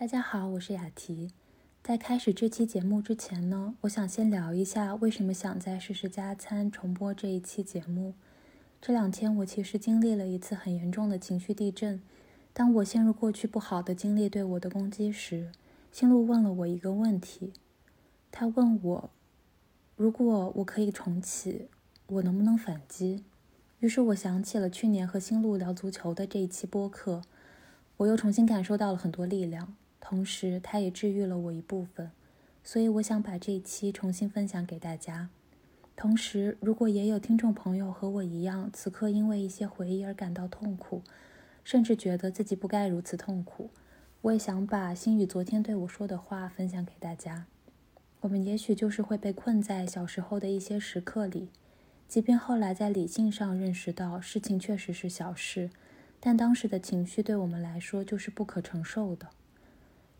大家好，我是雅缇。在开始这期节目之前呢，我想先聊一下为什么想在试试加餐重播这一期节目。这两天我其实经历了一次很严重的情绪地震。当我陷入过去不好的经历对我的攻击时，心路问了我一个问题。他问我，如果我可以重启，我能不能反击？于是我想起了去年和星路聊足球的这一期播客，我又重新感受到了很多力量。同时，它也治愈了我一部分，所以我想把这一期重新分享给大家。同时，如果也有听众朋友和我一样，此刻因为一些回忆而感到痛苦，甚至觉得自己不该如此痛苦，我也想把心宇昨天对我说的话分享给大家。我们也许就是会被困在小时候的一些时刻里，即便后来在理性上认识到事情确实是小事，但当时的情绪对我们来说就是不可承受的。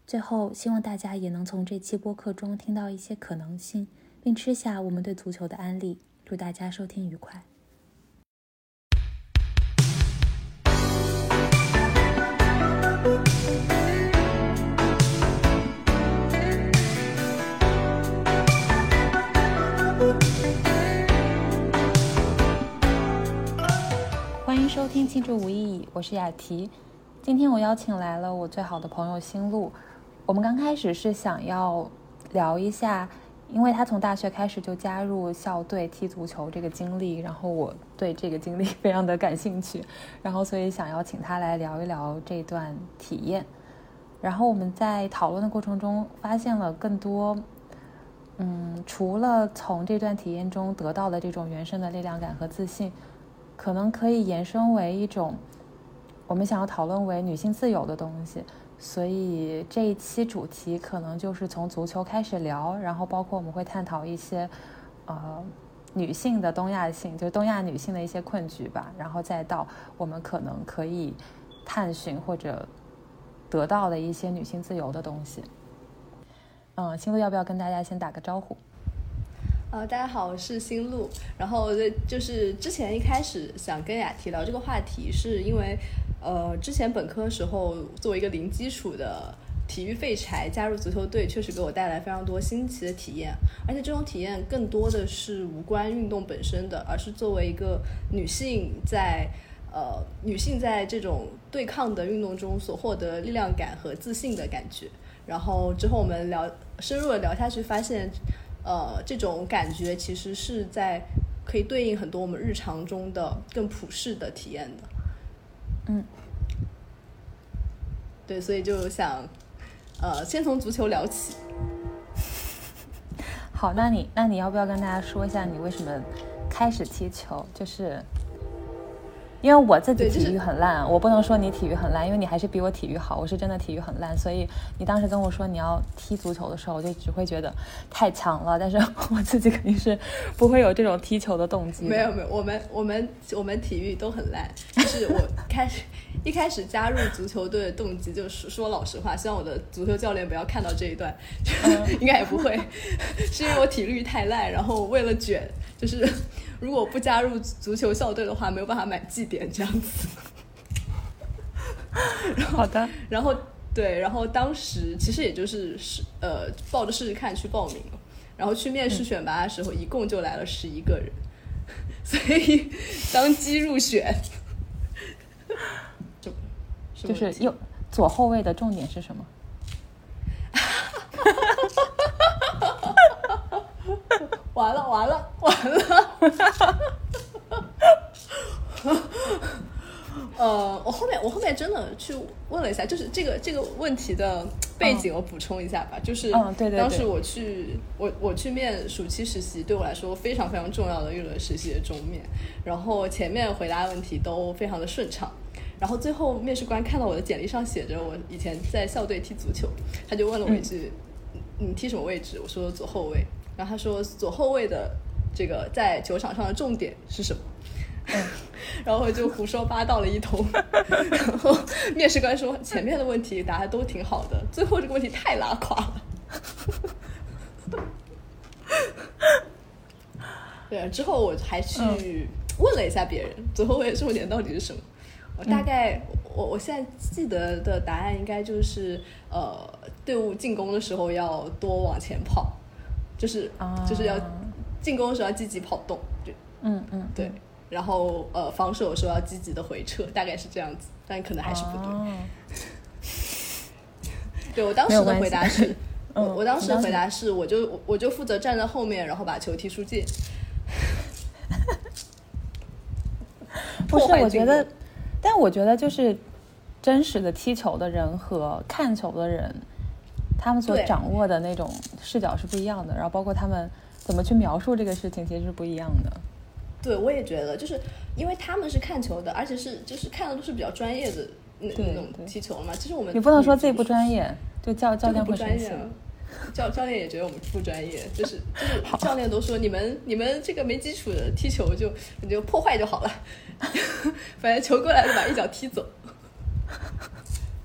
最后，希望大家也能从这期播客中听到一些可能性，并吃下我们对足球的安利。祝大家收听愉快！欢迎收听《庆祝无意义》，我是雅缇。今天我邀请来了我最好的朋友新路。我们刚开始是想要聊一下，因为他从大学开始就加入校队踢足球这个经历，然后我对这个经历非常的感兴趣，然后所以想要请他来聊一聊这段体验。然后我们在讨论的过程中发现了更多，嗯，除了从这段体验中得到的这种原生的力量感和自信，可能可以延伸为一种我们想要讨论为女性自由的东西。所以这一期主题可能就是从足球开始聊，然后包括我们会探讨一些，呃，女性的东亚性，就是东亚女性的一些困局吧，然后再到我们可能可以探寻或者得到的一些女性自由的东西。嗯，新路要不要跟大家先打个招呼？呃，大家好，我是新路。然后就是之前一开始想跟雅提聊这个话题，是因为。呃，之前本科时候作为一个零基础的体育废柴加入足球队，确实给我带来非常多新奇的体验。而且这种体验更多的是无关运动本身的，而是作为一个女性在呃女性在这种对抗的运动中所获得力量感和自信的感觉。然后之后我们聊深入的聊下去，发现呃这种感觉其实是在可以对应很多我们日常中的更普世的体验的。嗯，对，所以就想，呃，先从足球聊起。好，那你那你要不要跟大家说一下你为什么开始踢球？就是。因为我自己体育很烂，我不能说你体育很烂，因为你还是比我体育好。我是真的体育很烂，所以你当时跟我说你要踢足球的时候，我就只会觉得太强了。但是我自己肯定是不会有这种踢球的动机。没有没有，我们我们我们体育都很烂。就是我开始一开始加入足球队的动机，就是说老实话，希望我的足球教练不要看到这一段，应该也不会，是因为我体育太烂，然后为了卷，就是。如果不加入足球校队的话，没有办法买绩点这样子。好的，然后对，然后当时其实也就是试呃抱着试试看去报名了，然后去面试选拔的时候，一共就来了十一个人，所以当机入选。就就是右左后卫的重点是什么？完了完了完了！呃，我后面我后面真的去问了一下，就是这个这个问题的背景，我补充一下吧。就是，当时我去我我去面暑期实习，对我来说非常非常重要的一轮实习的终面。然后前面回答问题都非常的顺畅，然后最后面试官看到我的简历上写着我以前在校队踢足球，他就问了我一句：“你踢什么位置？”我说：“左后卫。”然后他说左后卫的这个在球场上的重点是什么？然后就胡说八道了一通。然后面试官说前面的问题答的都挺好的，最后这个问题太拉垮了。对，之后我还去问了一下别人左后卫重点到底是什么。我大概我我现在记得的答案应该就是呃，队伍进攻的时候要多往前跑，就是就是要进攻的时候要积极跑动，对。嗯嗯对，然后呃防守的时候要积极的回撤，大概是这样子，但可能还是不对。对我当时的回答是，我我当时的回答是，我就我就负责站在后面，然后把球踢出界。不是，我觉得，但我觉得就是真实的踢球的人和看球的人，他们所掌握的那种视角是不一样的，然后包括他们怎么去描述这个事情，其实是不一样的。对，我也觉得，就是因为他们是看球的，而且是就是看的都是比较专业的那那种踢球嘛。其实我们你不能说自己不专业，就教教练不专业。教教练也觉得我们不专业，就是 就是教练都说你们你们这个没基础的踢球就你就破坏就好了，反正球过来就把一脚踢走。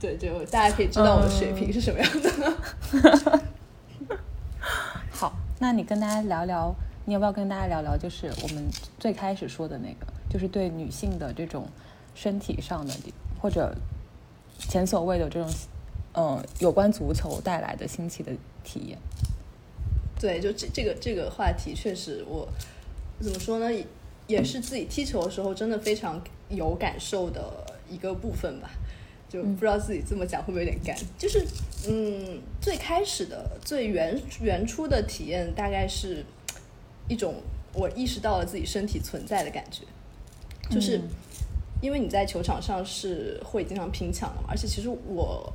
对，就大家可以知道我的水平是什么样的。好，那你跟大家聊聊，你要不要跟大家聊聊，就是我们最开始说的那个，就是对女性的这种身体上的或者前所未有这种。嗯，有关足球带来的新奇的体验。对，就这这个这个话题，确实我怎么说呢，也是自己踢球的时候真的非常有感受的一个部分吧。就不知道自己这么讲会不会有点干。就是嗯，最开始的最原原初的体验，大概是一种我意识到了自己身体存在的感觉。就是因为你在球场上是会经常拼抢的嘛，而且其实我。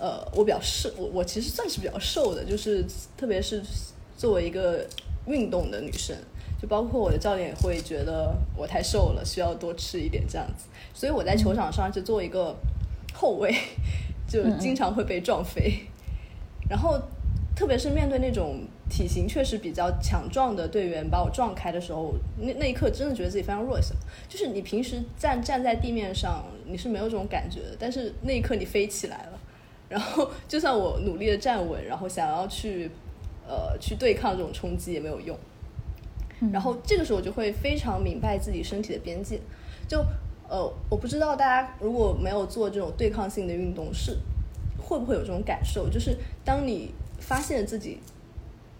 呃，我比较瘦，我我其实算是比较瘦的，就是特别是作为一个运动的女生，就包括我的教练也会觉得我太瘦了，需要多吃一点这样子。所以我在球场上就做一个后卫，就经常会被撞飞。然后，特别是面对那种体型确实比较强壮的队员把我撞开的时候，那那一刻真的觉得自己非常弱小。就是你平时站站在地面上，你是没有这种感觉的，但是那一刻你飞起来了。然后，就算我努力的站稳，然后想要去，呃，去对抗这种冲击也没有用。然后这个时候我就会非常明白自己身体的边界。就，呃，我不知道大家如果没有做这种对抗性的运动，是会不会有这种感受？就是当你发现自己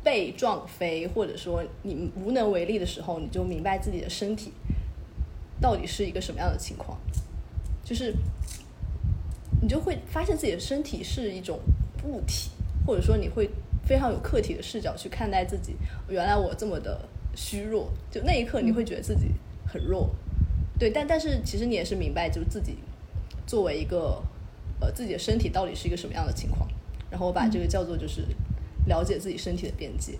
被撞飞，或者说你无能为力的时候，你就明白自己的身体到底是一个什么样的情况。就是。你就会发现自己的身体是一种物体，或者说你会非常有客体的视角去看待自己。原来我这么的虚弱，就那一刻你会觉得自己很弱，对。但但是其实你也是明白，就是自己作为一个呃自己的身体到底是一个什么样的情况。然后我把这个叫做就是了解自己身体的边界。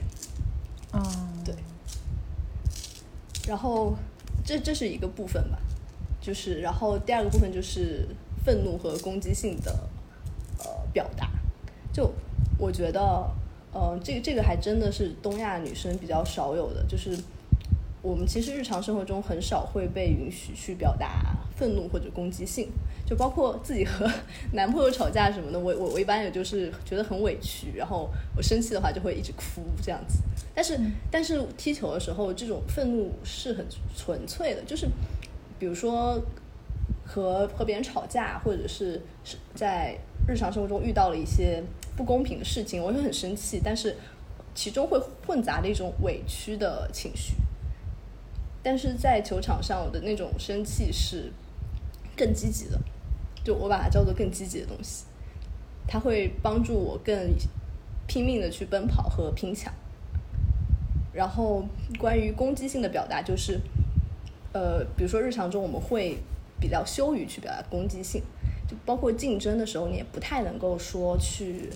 嗯，对。然后这这是一个部分吧，就是然后第二个部分就是。愤怒和攻击性的呃表达，就我觉得，呃，这个这个还真的是东亚女生比较少有的，就是我们其实日常生活中很少会被允许去表达愤怒或者攻击性，就包括自己和男朋友吵架什么的，我我我一般也就是觉得很委屈，然后我生气的话就会一直哭这样子。但是但是踢球的时候，这种愤怒是很纯粹的，就是比如说。和和别人吵架，或者是是在日常生活中遇到了一些不公平的事情，我会很生气，但是其中会混杂着一种委屈的情绪。但是在球场上，我的那种生气是更积极的，就我把它叫做更积极的东西，它会帮助我更拼命的去奔跑和拼抢。然后关于攻击性的表达，就是呃，比如说日常中我们会。比较羞于去表达攻击性，就包括竞争的时候，你也不太能够说去，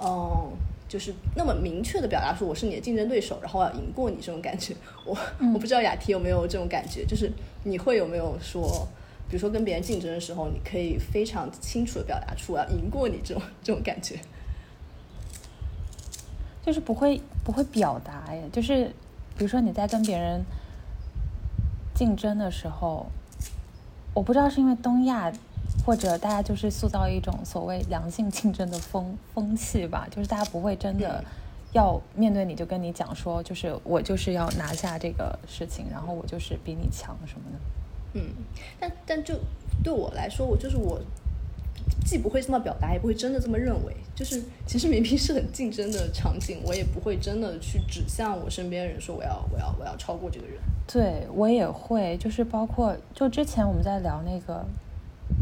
嗯，就是那么明确的表达说我是你的竞争对手，然后我要赢过你这种感觉。我我不知道雅缇有没有这种感觉，就是你会有没有说，比如说跟别人竞争的时候，你可以非常清楚的表达出我要赢过你这种这种感觉，就是不会不会表达呀，就是比如说你在跟别人竞争的时候。我不知道是因为东亚，或者大家就是塑造一种所谓良性竞争的风风气吧，就是大家不会真的要面对你就跟你讲说，就是我就是要拿下这个事情，然后我就是比你强什么的。嗯，但但就对我来说，我就是我既不会这么表达，也不会真的这么认为。就是其实明明是很竞争的场景，我也不会真的去指向我身边人说我要我要我要超过这个人。对我也会，就是包括就之前我们在聊那个，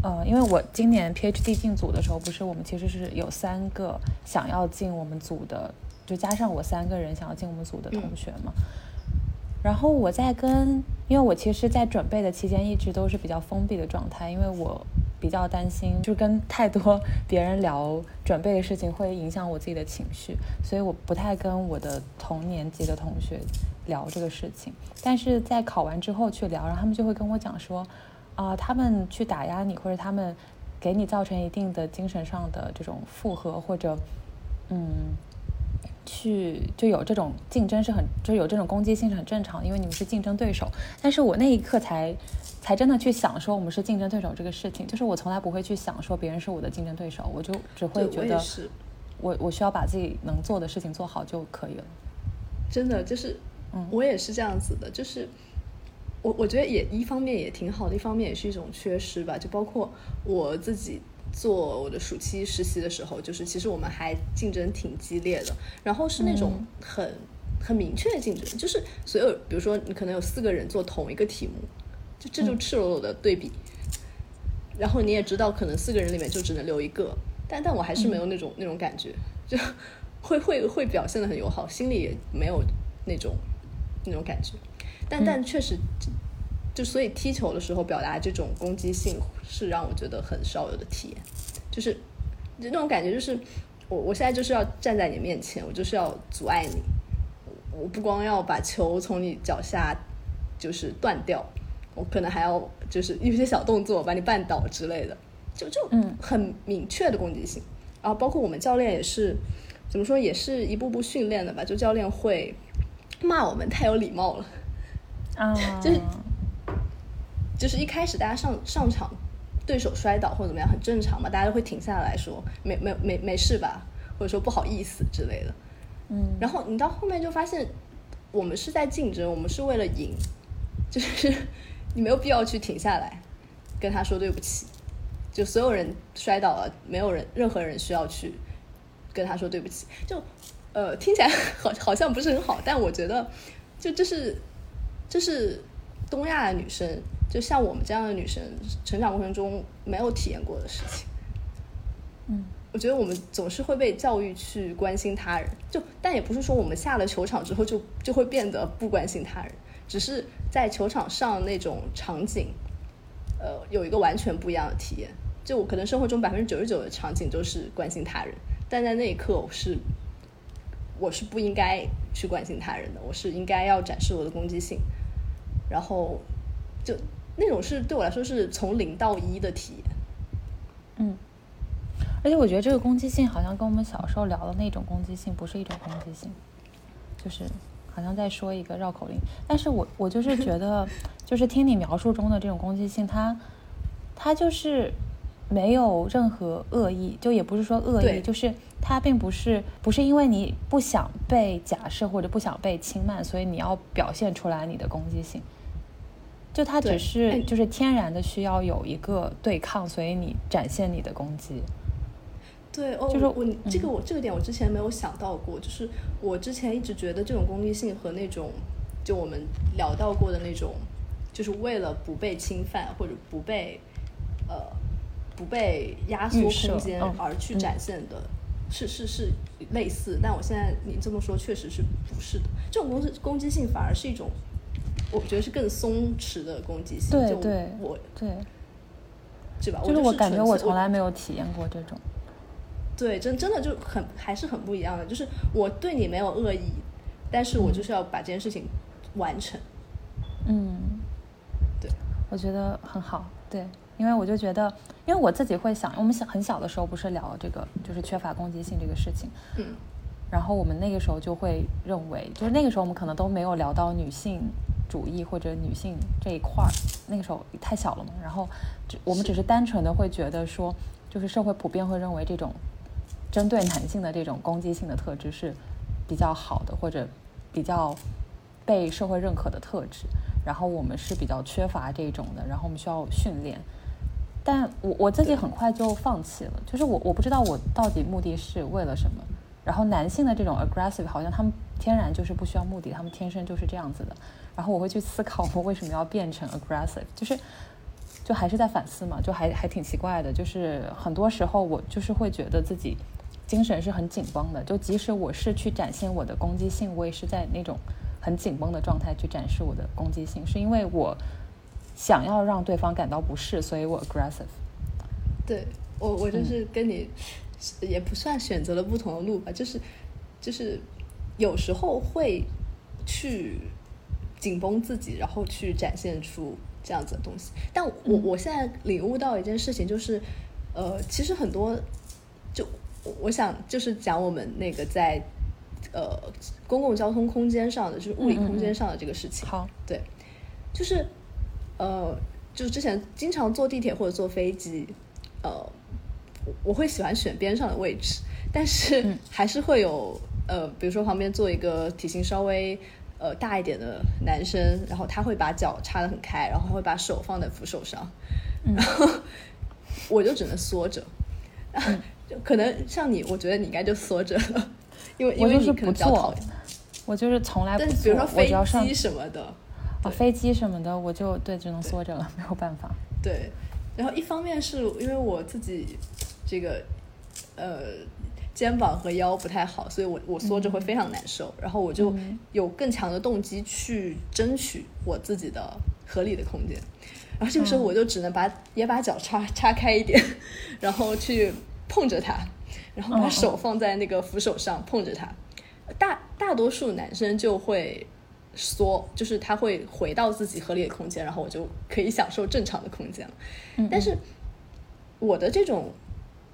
呃，因为我今年 PhD 进组的时候，不是我们其实是有三个想要进我们组的，就加上我三个人想要进我们组的同学嘛。然后我在跟，因为我其实，在准备的期间一直都是比较封闭的状态，因为我比较担心，就跟太多别人聊准备的事情会影响我自己的情绪，所以我不太跟我的同年级的同学聊这个事情。但是在考完之后去聊，然后他们就会跟我讲说，啊，他们去打压你，或者他们给你造成一定的精神上的这种负荷，或者，嗯。去就有这种竞争是很，就有这种攻击性是很正常，因为你们是竞争对手。但是我那一刻才才真的去想说我们是竞争对手这个事情，就是我从来不会去想说别人是我的竞争对手，我就只会觉得我我需要把自己能做的事情做好就可以了。真的就是，嗯，我也是这样子的，就是我我觉得也一方面也挺好的，一方面也是一种缺失吧，就包括我自己。做我的暑期实习的时候，就是其实我们还竞争挺激烈的，然后是那种很很明确的竞争，就是所有比如说你可能有四个人做同一个题目，就这就赤裸裸的对比，然后你也知道可能四个人里面就只能留一个，但但我还是没有那种那种感觉，就会会会表现的很友好，心里也没有那种那种感觉，但但确实。就所以踢球的时候表达这种攻击性是让我觉得很少有的体验，就是就那种感觉，就是我我现在就是要站在你面前，我就是要阻碍你，我不光要把球从你脚下就是断掉，我可能还要就是有些小动作把你绊倒之类的，就就很明确的攻击性。然后包括我们教练也是怎么说，也是一步步训练的吧，就教练会骂我们太有礼貌了，啊，就是。就是一开始大家上上场，对手摔倒或者怎么样很正常嘛，大家都会停下来说没没没没事吧，或者说不好意思之类的。嗯，然后你到后面就发现，我们是在竞争，我们是为了赢，就是 你没有必要去停下来跟他说对不起。就所有人摔倒了，没有人任何人需要去跟他说对不起。就呃听起来 好好像不是很好，但我觉得就这是这是东亚的女生。就像我们这样的女生，成长过程中没有体验过的事情。嗯，我觉得我们总是会被教育去关心他人，就但也不是说我们下了球场之后就就会变得不关心他人，只是在球场上那种场景，呃，有一个完全不一样的体验。就我可能生活中百分之九十九的场景都是关心他人，但在那一刻我是我是不应该去关心他人的，我是应该要展示我的攻击性，然后就。那种是对我来说是从零到一的体验，嗯，而且我觉得这个攻击性好像跟我们小时候聊的那种攻击性不是一种攻击性，就是好像在说一个绕口令。但是我我就是觉得，就是听你描述中的这种攻击性，它它就是没有任何恶意，就也不是说恶意，就是它并不是不是因为你不想被假设或者不想被轻慢，所以你要表现出来你的攻击性。就它只是就是天然的需要有一个对抗，所以你展现你的攻击。对，哦，就是我这个我这个点我之前没有想到过，就是我之前一直觉得这种攻击性和那种就我们聊到过的那种，就是为了不被侵犯或者不被呃不被压缩空间而去展现的，是是是类似。但我现在你这么说，确实是不是的？这种攻击攻击性反而是一种。我觉得是更松弛的攻击性，对对，我对，对吧？就是我感觉我从来没有体验过这种，对，真真的就很还是很不一样的。就是我对你没有恶意，但是我就是要把这件事情完成。嗯，对，我觉得很好。对，因为我就觉得，因为我自己会想，我们小很小的时候不是聊这个，就是缺乏攻击性这个事情。嗯。然后我们那个时候就会认为，就是那个时候我们可能都没有聊到女性。主义或者女性这一块儿，那个时候太小了嘛。然后，我们只是单纯的会觉得说，就是社会普遍会认为这种针对男性的这种攻击性的特质是比较好的，或者比较被社会认可的特质。然后我们是比较缺乏这种的，然后我们需要训练。但我我自己很快就放弃了，就是我我不知道我到底目的是为了什么。然后男性的这种 aggressive 好像他们天然就是不需要目的，他们天生就是这样子的。然后我会去思考我为什么要变成 aggressive，就是就还是在反思嘛，就还还挺奇怪的。就是很多时候我就是会觉得自己精神是很紧绷的，就即使我是去展现我的攻击性，我也是在那种很紧绷的状态去展示我的攻击性，是因为我。想要让对方感到不适，所以我 aggressive。对我，我就是跟你也不算选择了不同的路吧，就是就是有时候会去紧绷自己，然后去展现出这样子的东西。但我我现在领悟到一件事情，就是呃，其实很多就我想就是讲我们那个在呃公共交通空间上的，就是物理空间上的这个事情。好，对，就是。呃，就之前经常坐地铁或者坐飞机，呃，我会喜欢选边上的位置，但是还是会有呃，比如说旁边坐一个体型稍微呃大一点的男生，然后他会把脚叉得很开，然后会把手放在扶手上，然后我就只能缩着，就 可能像你，我觉得你应该就缩着了，因为因为你可能比较讨厌，我就是从来不坐，比如说飞机什么的。啊，飞机什么的，我就对只能缩着了，没有办法。对，然后一方面是因为我自己这个呃肩膀和腰不太好，所以我我缩着会非常难受。然后我就有更强的动机去争取我自己的合理的空间。然后这个时候我就只能把也把脚叉叉开一点，然后去碰着它，然后把手放在那个扶手上碰着它。大大多数男生就会。缩就是他会回到自己合理的空间，然后我就可以享受正常的空间了。但是我的这种，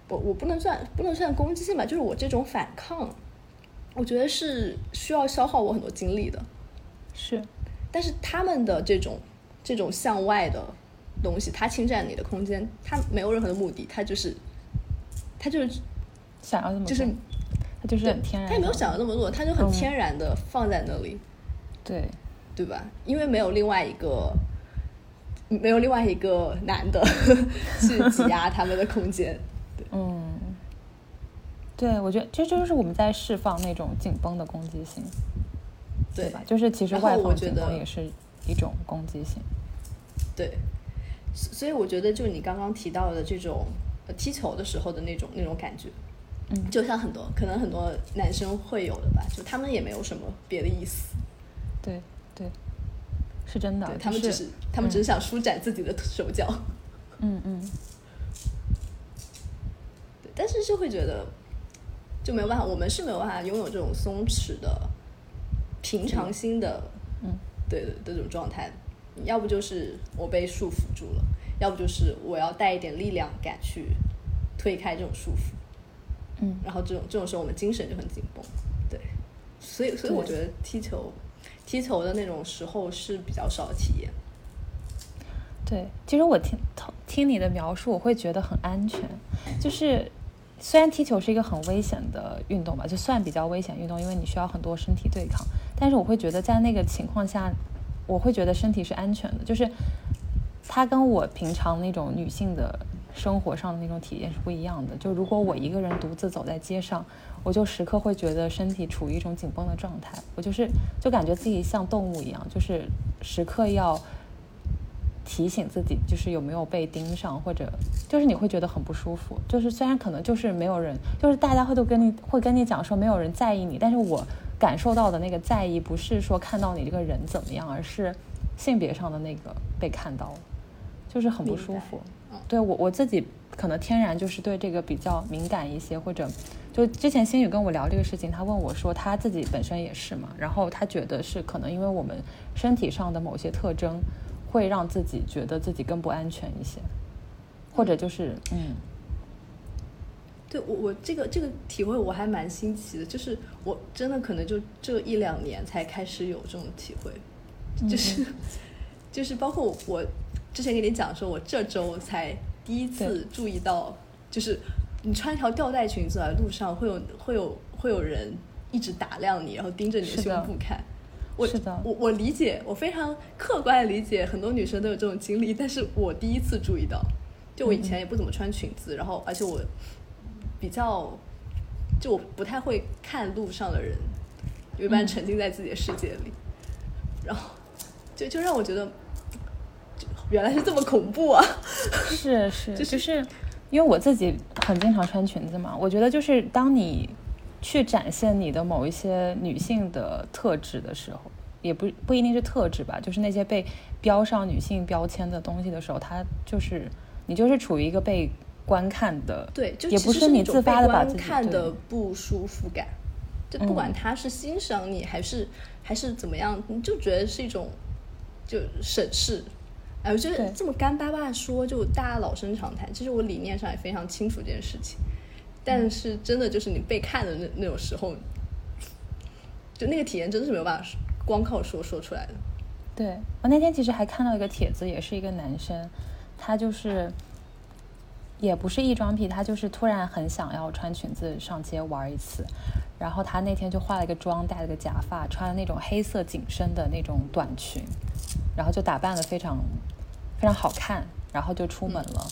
我我不能算不能算攻击性吧，就是我这种反抗，我觉得是需要消耗我很多精力的。是，但是他们的这种这种向外的东西，它侵占你的空间，它没有任何的目的，它就是它就是想要那么就是它就是很天然，他也没有想要那么多，他就很天然的放在那里。对，对吧？因为没有另外一个，没有另外一个男的 去挤压他们的空间。嗯，对，我觉得这就是我们在释放那种紧绷的攻击性，对吧？就是其实外放紧绷也是一种攻击性。对，所以我觉得就你刚刚提到的这种踢球的时候的那种那种感觉，嗯，就像很多可能很多男生会有的吧，就他们也没有什么别的意思。对对，是真的。他们只是他们只是想舒展自己的手脚。嗯嗯。对，但是就会觉得就没有办法，我们是没有办法拥有这种松弛的平常心的，嗯，对的这种状态。要不就是我被束缚住了，要不就是我要带一点力量感去推开这种束缚。嗯。然后这种这种时候，我们精神就很紧绷。对。所以，所以我觉得踢球。踢球的那种时候是比较少体验。对，其实我听听你的描述，我会觉得很安全。就是虽然踢球是一个很危险的运动吧，就算比较危险运动，因为你需要很多身体对抗。但是我会觉得在那个情况下，我会觉得身体是安全的。就是它跟我平常那种女性的生活上的那种体验是不一样的。就如果我一个人独自走在街上。我就时刻会觉得身体处于一种紧绷的状态，我就是就感觉自己像动物一样，就是时刻要提醒自己，就是有没有被盯上，或者就是你会觉得很不舒服。就是虽然可能就是没有人，就是大家会都跟你会跟你讲说没有人在意你，但是我感受到的那个在意不是说看到你这个人怎么样，而是性别上的那个被看到了，就是很不舒服。对我我自己可能天然就是对这个比较敏感一些，或者。就之前心宇跟我聊这个事情，他问我说他自己本身也是嘛，然后他觉得是可能因为我们身体上的某些特征，会让自己觉得自己更不安全一些，或者就是嗯，对我我这个这个体会我还蛮新奇的，就是我真的可能就这一两年才开始有这种体会，就是 就是包括我之前跟你讲说，我这周才第一次注意到，就是。你穿一条吊带裙走在路上，会有会有会有人一直打量你，然后盯着你的胸部看。我是的，我我理解，我非常客观的理解，很多女生都有这种经历，但是我第一次注意到，就我以前也不怎么穿裙子，然后而且我比较，就我不太会看路上的人，一般沉浸在自己的世界里，然后就就让我觉得，就原来是这么恐怖啊！是是，就是因为我自己很经常穿裙子嘛，我觉得就是当你。去展现你的某一些女性的特质的时候，也不不一定是特质吧，就是那些被标上女性标签的东西的时候，它就是你就是处于一个被观看的，对，就也不是你自发的把自己看的不舒服感，就不管他是欣赏你还是还是怎么样，你就觉得是一种就审视。哎，我觉得这么干巴巴说，就大家老生常谈。其实我理念上也非常清楚这件事情。但是真的就是你被看的那那种时候，就那个体验真的是没有办法光靠说说出来的。对我那天其实还看到一个帖子，也是一个男生，他就是也不是异装癖，他就是突然很想要穿裙子上街玩一次，然后他那天就化了一个妆，戴了个假发，穿了那种黑色紧身的那种短裙，然后就打扮的非常非常好看，然后就出门了。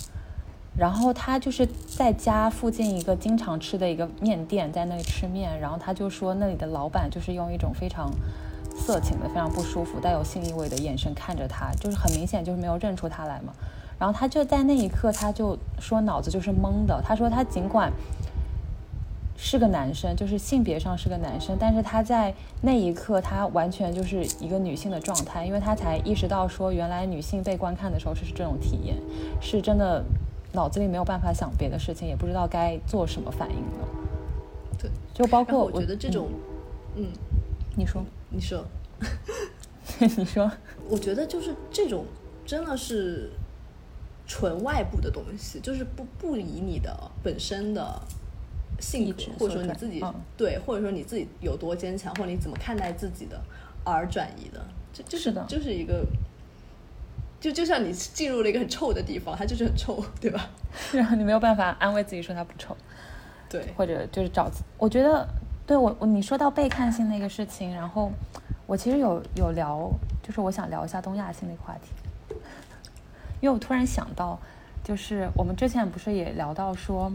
然后他就是在家附近一个经常吃的一个面店，在那里吃面。然后他就说，那里的老板就是用一种非常色情的、非常不舒服、带有性意味的眼神看着他，就是很明显就是没有认出他来嘛。然后他就在那一刻，他就说脑子就是懵的。他说他尽管是个男生，就是性别上是个男生，但是他在那一刻，他完全就是一个女性的状态，因为他才意识到说，原来女性被观看的时候是这种体验，是真的。脑子里没有办法想别的事情，也不知道该做什么反应了。对，就包括我觉得这种，嗯，你说，你说，你说，我觉得就是这种真的是纯外部的东西，就是不不以你的本身的性格，或者说你自己对，或者说你自己有多坚强，或者你怎么看待自己的而转移的，就就是的，就是一个。就就像你进入了一个很臭的地方，它就是很臭，对吧？然后你没有办法安慰自己说它不臭，对，或者就是找。我觉得，对我我你说到被看性那个事情，然后我其实有有聊，就是我想聊一下东亚性那个话题，因为我突然想到，就是我们之前不是也聊到说，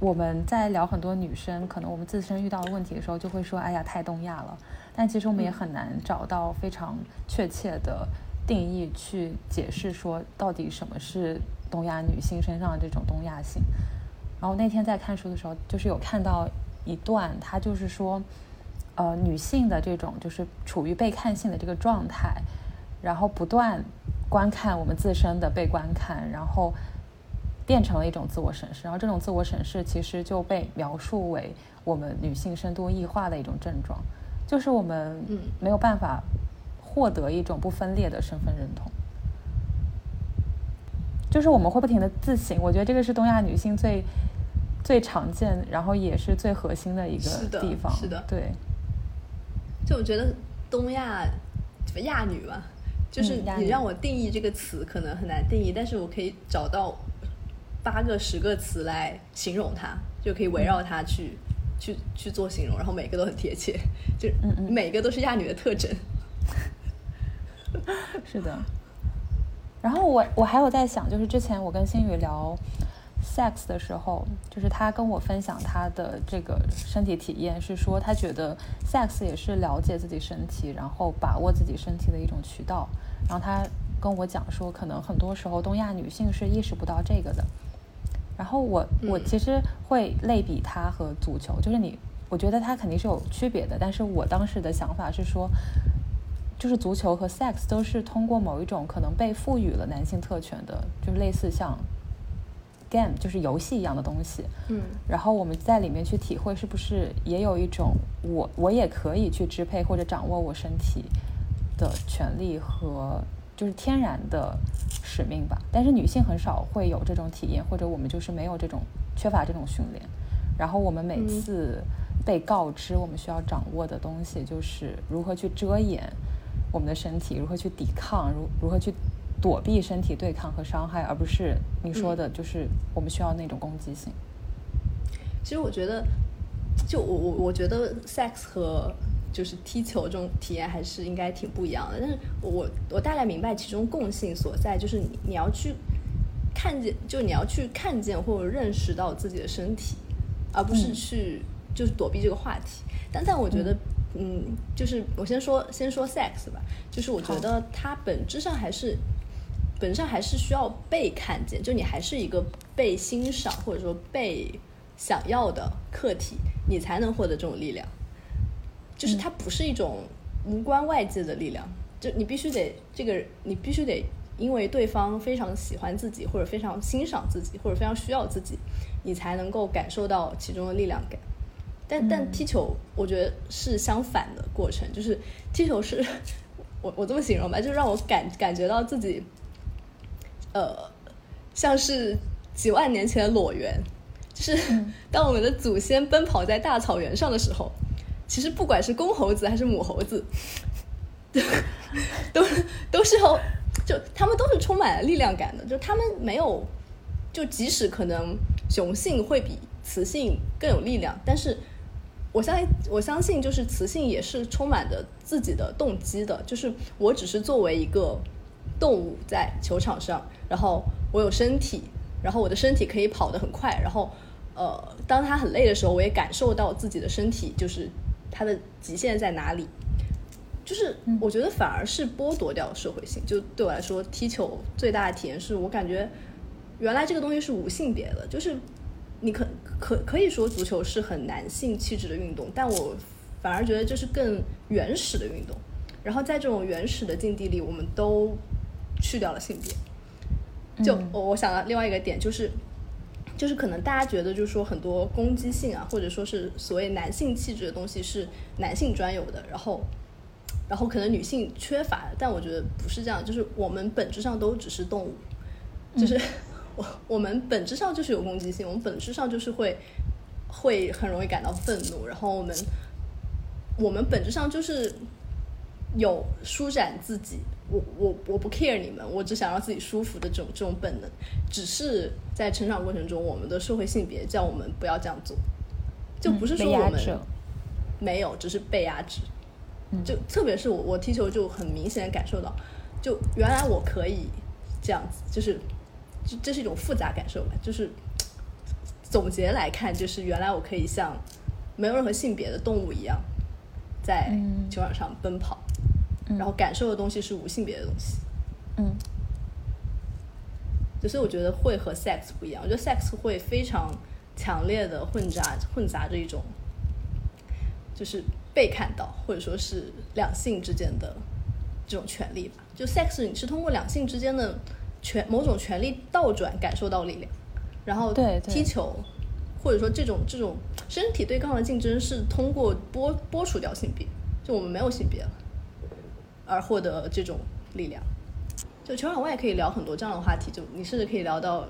我们在聊很多女生可能我们自身遇到的问题的时候，就会说，哎呀，太东亚了。但其实我们也很难找到非常确切的。定义去解释说，到底什么是东亚女性身上的这种东亚性？然后那天在看书的时候，就是有看到一段，他就是说，呃，女性的这种就是处于被看性的这个状态，然后不断观看我们自身的被观看，然后变成了一种自我审视，然后这种自我审视其实就被描述为我们女性深度异化的一种症状，就是我们没有办法。获得一种不分裂的身份认同，就是我们会不停的自省。我觉得这个是东亚女性最最常见，然后也是最核心的一个地方。是的，对。就我觉得东亚亚女吧，就是你让我定义这个词可能很难定义，但是我可以找到八个、十个词来形容它，就可以围绕它去去去做形容，然后每个都很贴切，就每个都是亚女的特征。是的，然后我我还有在想，就是之前我跟星宇聊 sex 的时候，就是他跟我分享他的这个身体体验，是说他觉得 sex 也是了解自己身体，然后把握自己身体的一种渠道。然后他跟我讲说，可能很多时候东亚女性是意识不到这个的。然后我我其实会类比它和足球，就是你，我觉得它肯定是有区别的，但是我当时的想法是说。就是足球和 sex 都是通过某一种可能被赋予了男性特权的，就是类似像 game 就是游戏一样的东西。嗯，然后我们在里面去体会，是不是也有一种我我也可以去支配或者掌握我身体的权利和就是天然的使命吧？但是女性很少会有这种体验，或者我们就是没有这种缺乏这种训练。然后我们每次被告知我们需要掌握的东西，就是如何去遮掩。我们的身体如何去抵抗，如如何去躲避身体对抗和伤害，而不是你说的，就是我们需要那种攻击性。其实我觉得，就我我我觉得，sex 和就是踢球这种体验还是应该挺不一样的。但是我我大概明白其中共性所在，就是你你要去看见，就你要去看见或者认识到自己的身体，而不是去就是躲避这个话题。但但我觉得，嗯，就是我先说先说 sex 吧，就是我觉得它本质上还是本质上还是需要被看见，就你还是一个被欣赏或者说被想要的客体，你才能获得这种力量。就是它不是一种无关外界的力量，就你必须得这个，你必须得因为对方非常喜欢自己，或者非常欣赏自己，或者非常需要自己，你才能够感受到其中的力量感。但但踢球，我觉得是相反的过程，就是踢球是 我我这么形容吧，就让我感感觉到自己，呃，像是几万年前的裸猿，就是当我们的祖先奔跑在大草原上的时候。其实不管是公猴子还是母猴子，都都是要，就他们都是充满了力量感的。就他们没有，就即使可能雄性会比雌性更有力量，但是我相信，我相信就是雌性也是充满着自己的动机的。就是我只是作为一个动物在球场上，然后我有身体，然后我的身体可以跑得很快，然后呃，当他很累的时候，我也感受到自己的身体就是。它的极限在哪里？就是我觉得反而是剥夺掉社会性。就对我来说，踢球最大的体验是我感觉原来这个东西是无性别的。就是你可可可以说足球是很男性气质的运动，但我反而觉得这是更原始的运动。然后在这种原始的境地里，我们都去掉了性别。就我我想到另外一个点就是。就是可能大家觉得，就是说很多攻击性啊，或者说是所谓男性气质的东西是男性专有的，然后，然后可能女性缺乏，但我觉得不是这样，就是我们本质上都只是动物，就是 我我们本质上就是有攻击性，我们本质上就是会会很容易感到愤怒，然后我们我们本质上就是有舒展自己。我我我不 care 你们，我只想让自己舒服的这种这种本能，只是在成长过程中，我们的社会性别叫我们不要这样做，就不是说我们没有，只是被压制。就特别是我我踢球就很明显感受到，就原来我可以这样子，就是这这是一种复杂感受吧。就是总结来看，就是原来我可以像没有任何性别的动物一样，在球场上奔跑。然后感受的东西是无性别的东西，嗯，所以我觉得会和 sex 不一样。我觉得 sex 会非常强烈的混杂混杂着一种，就是被看到或者说是两性之间的这种权利吧。就 sex 你是通过两性之间的权某种权利倒转感受到力量，然后踢球或者说这种这种身体对抗的竞争是通过剥剥除掉性别，就我们没有性别了。而获得这种力量，就球场外可以聊很多这样的话题，就你甚至可以聊到，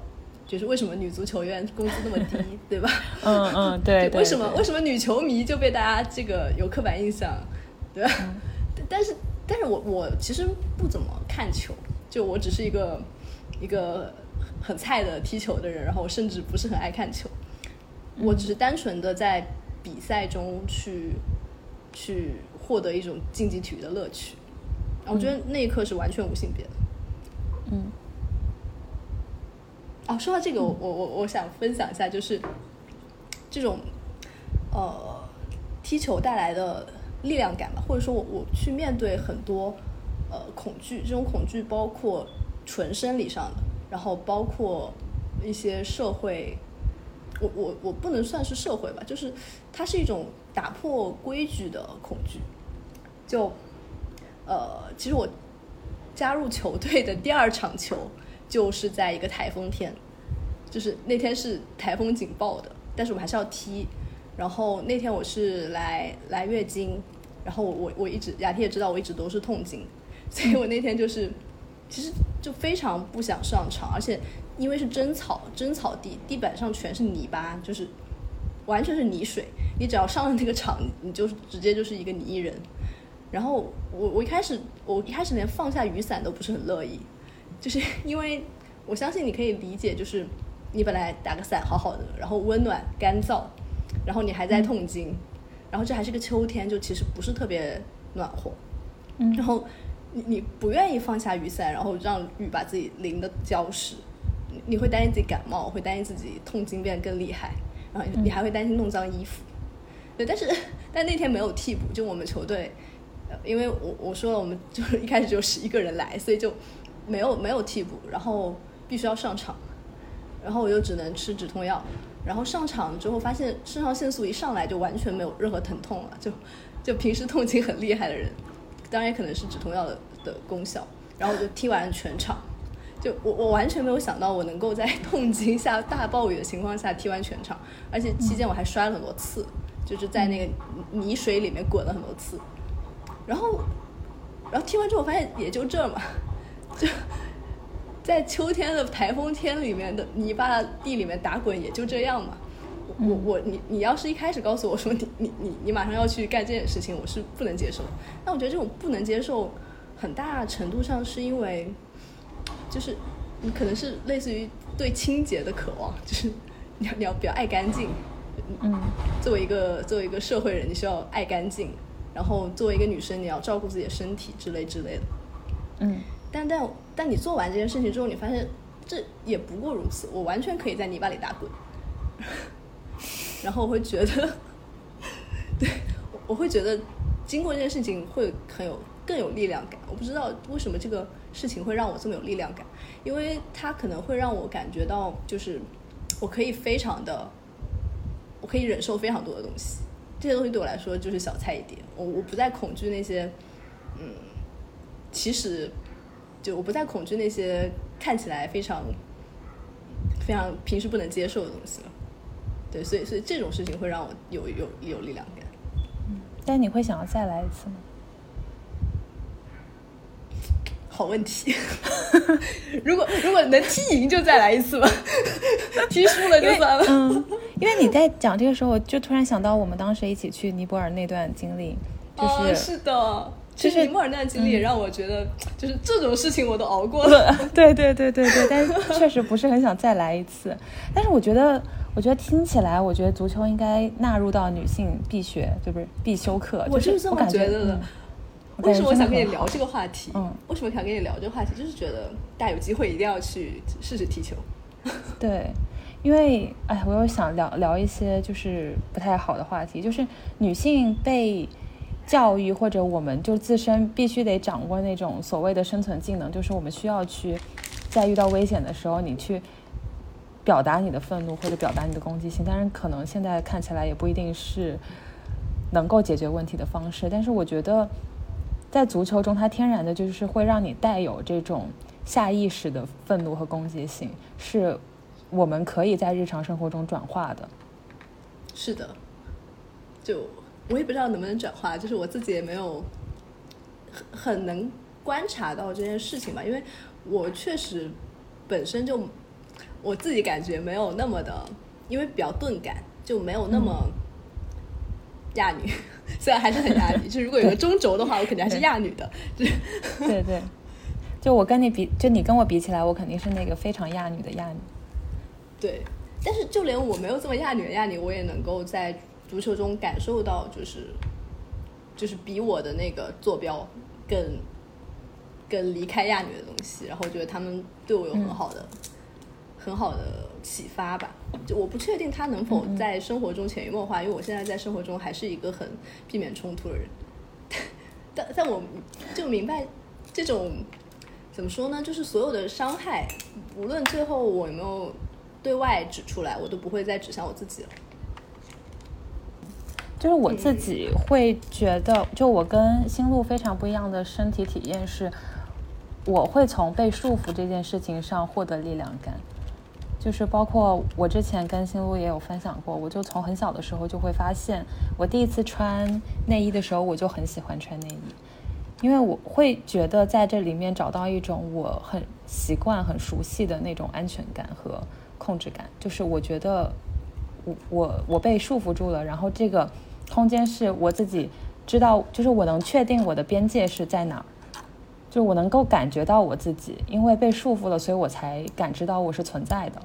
就是为什么女足球员工资那么低，对吧？嗯嗯，对。为什么为什么女球迷就被大家这个有刻板印象，对吧？但是但是我我其实不怎么看球，就我只是一个一个很菜的踢球的人，然后我甚至不是很爱看球，我只是单纯的在比赛中去去获得一种竞技体育的乐趣。我觉得那一刻是完全无性别的。嗯。哦，说到这个，我我我想分享一下，就是这种呃踢球带来的力量感吧，或者说我我去面对很多呃恐惧，这种恐惧包括纯生理上的，然后包括一些社会，我我我不能算是社会吧，就是它是一种打破规矩的恐惧，就。呃，其实我加入球队的第二场球就是在一个台风天，就是那天是台风警报的，但是我们还是要踢。然后那天我是来来月经，然后我我我一直雅婷也知道我一直都是痛经，所以我那天就是其实就非常不想上场，而且因为是真草真草地，地板上全是泥巴，就是完全是泥水，你只要上了那个场，你就直接就是一个泥人。然后我我一开始我一开始连放下雨伞都不是很乐意，就是 因为我相信你可以理解，就是你本来打个伞好好的，然后温暖干燥，然后你还在痛经，然后这还是个秋天，就其实不是特别暖和，嗯然后你你不愿意放下雨伞，然后让雨把自己淋得浇湿，你你会担心自己感冒，会担心自己痛经变得更厉害，然后你还会担心弄脏衣服。对，但是 但那天没有替补，就我们球队，呃，因为我我说了，我们就是一开始就十一个人来，所以就没有没有替补，然后必须要上场，然后我就只能吃止痛药，然后上场之后发现肾上腺素一上来就完全没有任何疼痛了，就就平时痛经很厉害的人，当然也可能是止痛药的的功效，然后我就踢完全场。就我我完全没有想到我能够在 痛经下大暴雨的情况下踢完全场，而且期间我还摔了很多次，就是在那个泥水里面滚了很多次，然后然后听完之后发现也就这嘛，就在秋天的台风天里面的泥巴地里面打滚也就这样嘛。我我你你要是一开始告诉我说你你你你马上要去干这件事情，我是不能接受。但我觉得这种不能接受，很大程度上是因为。就是你可能是类似于对清洁的渴望，就是你要你要比较爱干净，嗯，作为一个作为一个社会人，你需要爱干净，然后作为一个女生，你要照顾自己的身体之类之类的，嗯，但但但你做完这件事情之后，你发现这也不过如此，我完全可以在泥巴里打滚，然后我会觉得，对，我会觉得经过这件事情会很有更有力量感，我不知道为什么这个。事情会让我这么有力量感，因为它可能会让我感觉到，就是我可以非常的，我可以忍受非常多的东西，这些东西对我来说就是小菜一碟。我我不再恐惧那些，嗯，其实就我不再恐惧那些看起来非常非常平时不能接受的东西了。对，所以所以这种事情会让我有有有力量感。嗯，但你会想要再来一次吗？好问题，如果如果能踢赢就再来一次吧，踢输了就算了。嗯，因为你在讲这个时候，我就突然想到我们当时一起去尼泊尔那段经历，就是是的，其实尼泊尔那段经历也让我觉得，就是这种事情我都熬过了。对对对对对，但是确实不是很想再来一次。但是我觉得，我觉得听起来，我觉得足球应该纳入到女性必学，就不是必修课。我就是这么觉得的。为什么我想跟你聊这个话题？嗯，为什么想跟你聊这个话题？就是觉得大家有机会一定要去试试踢球。对，因为哎，我又想聊聊一些就是不太好的话题，就是女性被教育或者我们就自身必须得掌握那种所谓的生存技能，就是我们需要去在遇到危险的时候，你去表达你的愤怒或者表达你的攻击性。当然，可能现在看起来也不一定是能够解决问题的方式，但是我觉得。在足球中，它天然的就是会让你带有这种下意识的愤怒和攻击性，是我们可以在日常生活中转化的。是的，就我也不知道能不能转化，就是我自己也没有很很能观察到这件事情吧，因为我确实本身就我自己感觉没有那么的，因为比较钝感，就没有那么亚女。虽然还是很亚女，就如果有个中轴的话，我肯定还是亚女的。对对对，就我跟你比，就你跟我比起来，我肯定是那个非常亚女的亚女。对，但是就连我没有这么亚女的亚女，我也能够在足球中感受到，就是就是比我的那个坐标更更离开亚女的东西，然后我觉得他们对我有很好的很好的启发吧。就我不确定他能否在生活中潜移默化，因为我现在在生活中还是一个很避免冲突的人。但但我就明白这种怎么说呢？就是所有的伤害，无论最后我有没有对外指出来，我都不会再指向我自己了。就是我自己会觉得，就我跟星路非常不一样的身体体验是，我会从被束缚这件事情上获得力量感。就是包括我之前跟新路也有分享过，我就从很小的时候就会发现，我第一次穿内衣的时候，我就很喜欢穿内衣，因为我会觉得在这里面找到一种我很习惯、很熟悉的那种安全感和控制感。就是我觉得我我我被束缚住了，然后这个空间是我自己知道，就是我能确定我的边界是在哪儿。就我能够感觉到我自己，因为被束缚了，所以我才感知到我是存在的。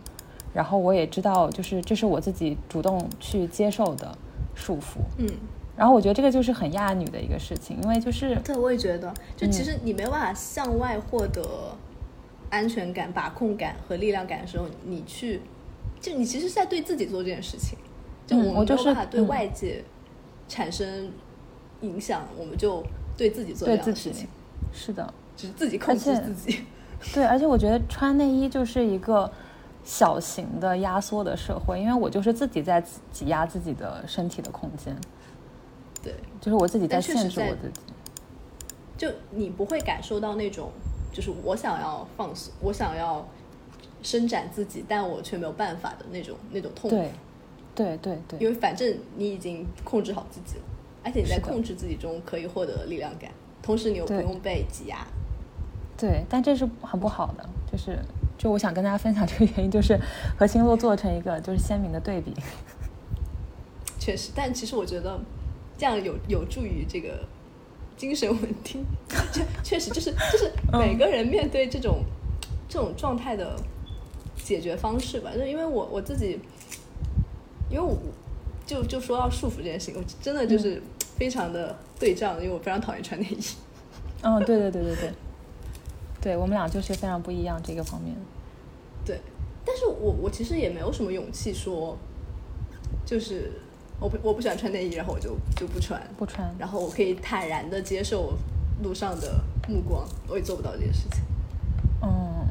然后我也知道，就是这是我自己主动去接受的束缚。嗯，然后我觉得这个就是很亚女的一个事情，因为就是对，我也觉得，就其嗯实你没有办法向外获得安全感、把控感和力量感的时候，你去，就你其实是在对自己做这件事情。就我们就是办法对嗯外界产生影响，我们就对自己做这样的事情，是的，就是自己控制自己。对，而且我觉得穿内衣就是一个小型的压缩的社会，因为我就是自己在挤挤压自己的身体的空间，对，就是我自己在限制我自己。就你不会感受到那种，就是我想要放松，我想要伸展自己，但我却没有办法的那种那种痛苦。对，对对对，因为反正你已经控制好自己了，而且你在控制自己中可以获得力量感，同时你又不用被挤压。对，但这是很不好的，就是就我想跟大家分享这个原因，就是和星座做成一个就是鲜明的对比。确实，但其实我觉得这样有有助于这个精神稳定。确确实就是就是嗯每个人面对这种、这种状态的解决方式吧，就因为我我自己，因为我就就说到束缚这件事情，我真的就是非常的对仗，因为我非常讨厌穿内衣。嗯，对对对对对，对我们俩就是非常不一样这个方面。对，但是我我其实也没有什么勇气说，就是我不我不喜欢穿内衣，然后我就就不穿，不穿然后我可以坦然的接受路上的目光，我也做不到这件事情。嗯，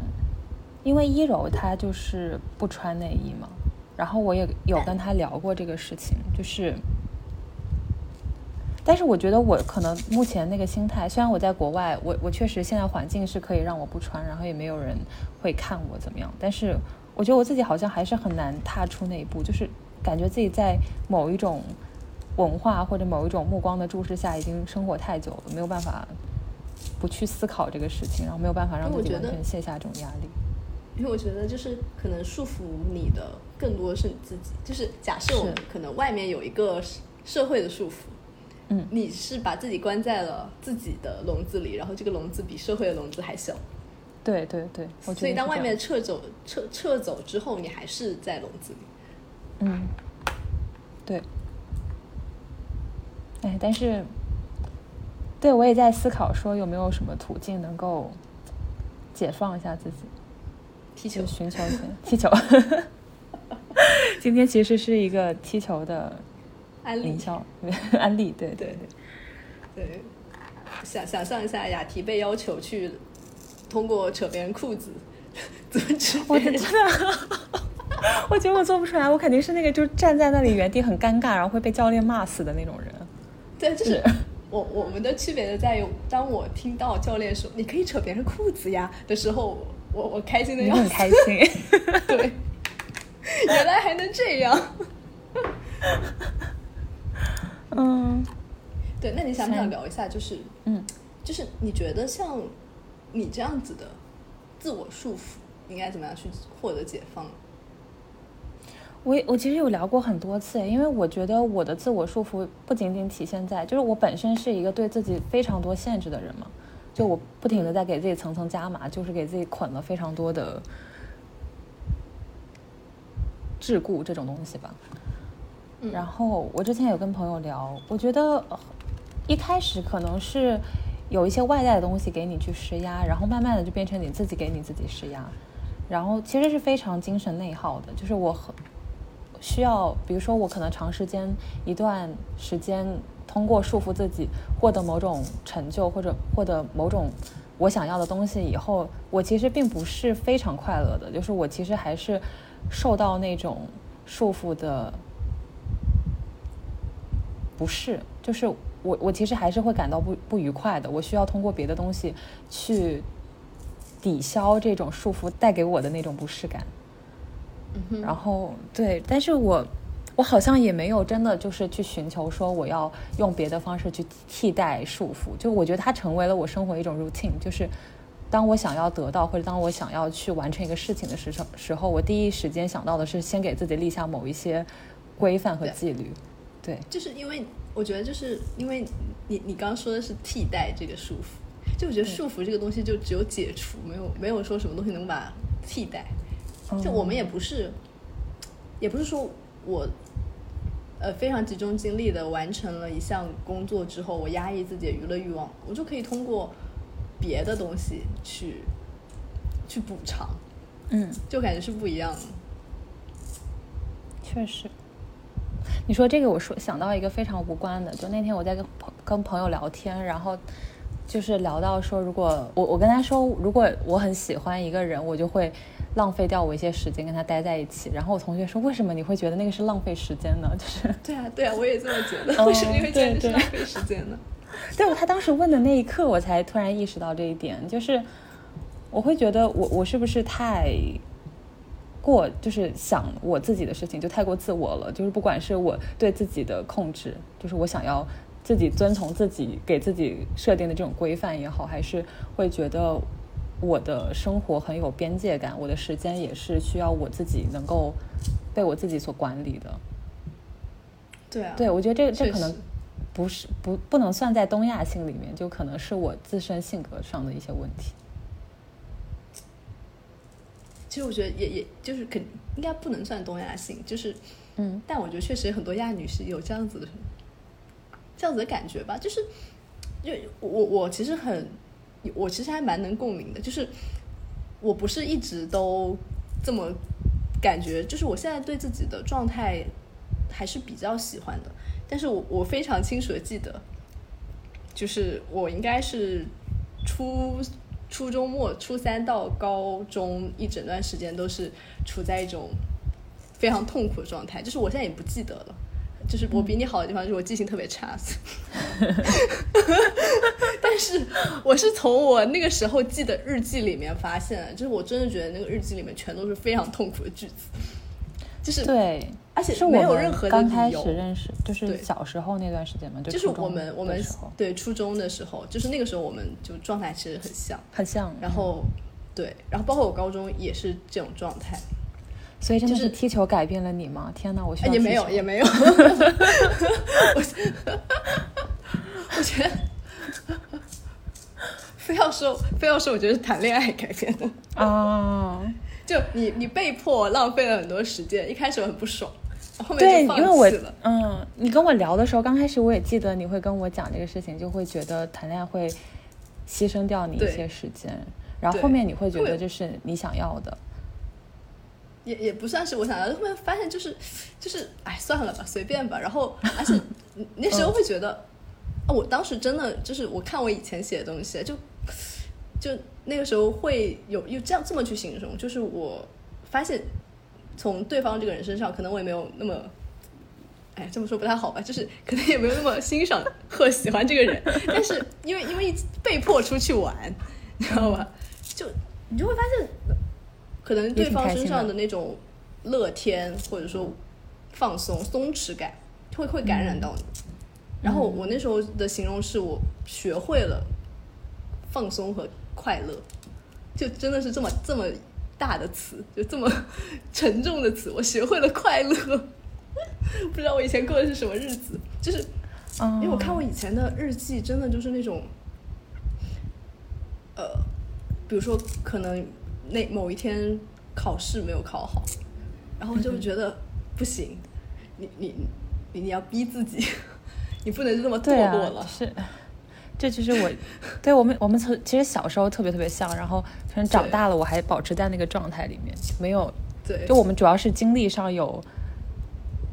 因为一柔她就是不穿内衣嘛，然后我也有跟她聊过这个事情，就是，但是我觉得我可能目前那个心态，虽然我在国外，我我确实现在环境是可以让我不穿，然后也没有人会看我怎么样，但是我觉得我自己好像还是很难踏出那一步，就是感觉自己在某一种文化或者某一种目光的注视下，已经生活太久了，没有办法不去思考这个事情，然后没有办法让自己完全卸下这种压力。因为我觉得就是可能束缚你的更多的是你自己，就是假设我们可能外面有一个社会的束缚，嗯。你是把自己关在了自己的笼子里，然后这个笼子比社会的笼子还小，对对对，所以当外面撤走撤撤走之后，你还是在笼子里。嗯，对，哎，但是，对我也在思考说有没有什么途径能够解放一下自己，踢球，寻求一些踢球。今天其实是一个踢球的安利营销案例，对对对，对，想想象一下，雅缇被要求去通过扯别人裤子阻止我别人的真的，我觉得我做不出来，我肯定是那个就站在那里原地很尴尬，然后会被教练骂死的那种人。对，就是是我我们的区别就在于，当我听到教练说“你可以扯别人裤子呀”的时候，我我开心的要死。很开心。对，原来还能这样。嗯对，那你想不想聊一下？就是嗯。就是你觉得像你这样子的自我束缚，应该怎么样去获得解放？我我其实有聊过很多次，因为我觉得我的自我束缚不仅仅体现在，就是我本身是一个对自己非常多限制的人嘛，就我不停的在给自己层层加码，就是给自己捆了非常多的桎梏这种东西吧。然后我之前有跟朋友聊，我觉得一开始可能是有一些外在的东西给你去施压，然后慢慢的就变成你自己给你自己施压，然后其实是非常精神内耗的，就是我很需要，比如说我可能长时间一段时间通过束缚自己获得某种成就或者获得某种我想要的东西以后，我其实并不是非常快乐的，就是我其实还是受到那种束缚的不是，就是我我其实还是会感到不不愉快的，我需要通过别的东西去抵消这种束缚带给我的那种不适感。嗯然后对，但是我我好像也没有真的就是去寻求说我要用别的方式去替代束缚，就我觉得它成为了我生活一种 routine，就是当我想要得到或者当我想要去完成一个事情的时候时候，我第一时间想到的是先给自己立下某一些规范和纪律。对，就是因为我觉得，就是因为你你刚刚说的是替代这个束缚，就我觉得束缚这个东西就只有解除，没有没有说什么东西能把替代。就我们也不是，也不是说我，呃非常集中精力的完成了一项工作之后，我压抑自己的娱乐欲望，我就可以通过别的东西去去补偿，嗯，就感觉是不一样的。确实。你说这个，我说想到一个非常无关的，就那天我在跟朋跟朋友聊天，然后就是聊到说，如果我我跟他说，如果我很喜欢一个人，我就会浪费掉我一些时间跟他待在一起。然后我同学说，为什么你会觉得那个是浪费时间呢？就是 对啊，对啊，我也这么觉得。哦为什么你会觉得是浪费时间呢？对，他当时问的那一刻，我才突然意识到这一点，就是我会觉得我我是不是太过，就是想我自己的事情就太过自我了，就是不管是我对自己的控制，就是我想要自己遵从自己给自己设定的这种规范也好，还是会觉得我的生活很有边界感，我的时间也是需要我自己能够被我自己所管理的。对啊，对，我觉得这这可能不是不不能算在东亚性里面，就可能是我自身性格上的一些问题。其实我觉得也也就是肯应该不能算东亚性，就是嗯。但我觉得确实很多亚女是有这样子的这样子的感觉吧，就是就我我其实很我其实还蛮能共鸣的，就是我不是一直都这么感觉，就是我现在对自己的状态还是比较喜欢的，但是我我非常清楚的记得，就是我应该是初初中末初三到高中一整段时间都是处在一种非常痛苦的状态，就是我现在也不记得了。就是我比你好的地方，就是我记性特别差，但是我是从我那个时候记的日记里面发现，就是我真的觉得那个日记里面全都是非常痛苦的句子，就是对，而且是没有任何的刚开始认识，就是对小时候那段时间嘛，就就是我们我们对初中的时候，就是那个时候我们就状态其实很像，很像，然后对，然后包括我高中也是这种状态，所以真的就是是踢球改变了你吗？天哪，我也没有也没有，我我觉得非要说非要说，我觉得是谈恋爱改变的，啊。就你你被迫浪费了很多时间，一开始我很不爽，后面对，就放因为我弃了。嗯，你跟我聊的时候，刚开始我也记得你会跟我讲这个事情，就会觉得谈恋爱会牺牲掉你一些时间，然后后面你会觉得这是你想要的。也也不算是我想要的，后面发现就是就是哎算了吧，随便吧。然后而且 那时候会觉得，啊，我当时真的就是我看我以前写的东西，就就那个时候会有有这样这么去形容，就是我发现从对方这个人身上，可能我也没有那么。哎，这么说不太好吧？就是可能也没有那么欣赏或喜欢这个人，但是因为因为被迫出去玩，你知道吧？就你就会发现，可能对方身上的那种乐天或者说放松、松弛感，会会感染到你。然后我那时候的形容是我学会了放松和快乐，就真的是这么这么大的词，就这么 沉重的词，我学会了快乐。不知道我以前过的是什么日子，就是嗯，因为我看我以前的日记，真的就是那种，呃，比如说可能那某一天考试没有考好，然后就觉得不行，你你你你要逼自己，你不能就这么堕落了。是，这就是我，对我们我们从其实小时候特别特别像，然后可能长大了我还保持在那个状态里面，没有，对，就我们主要是经历上有，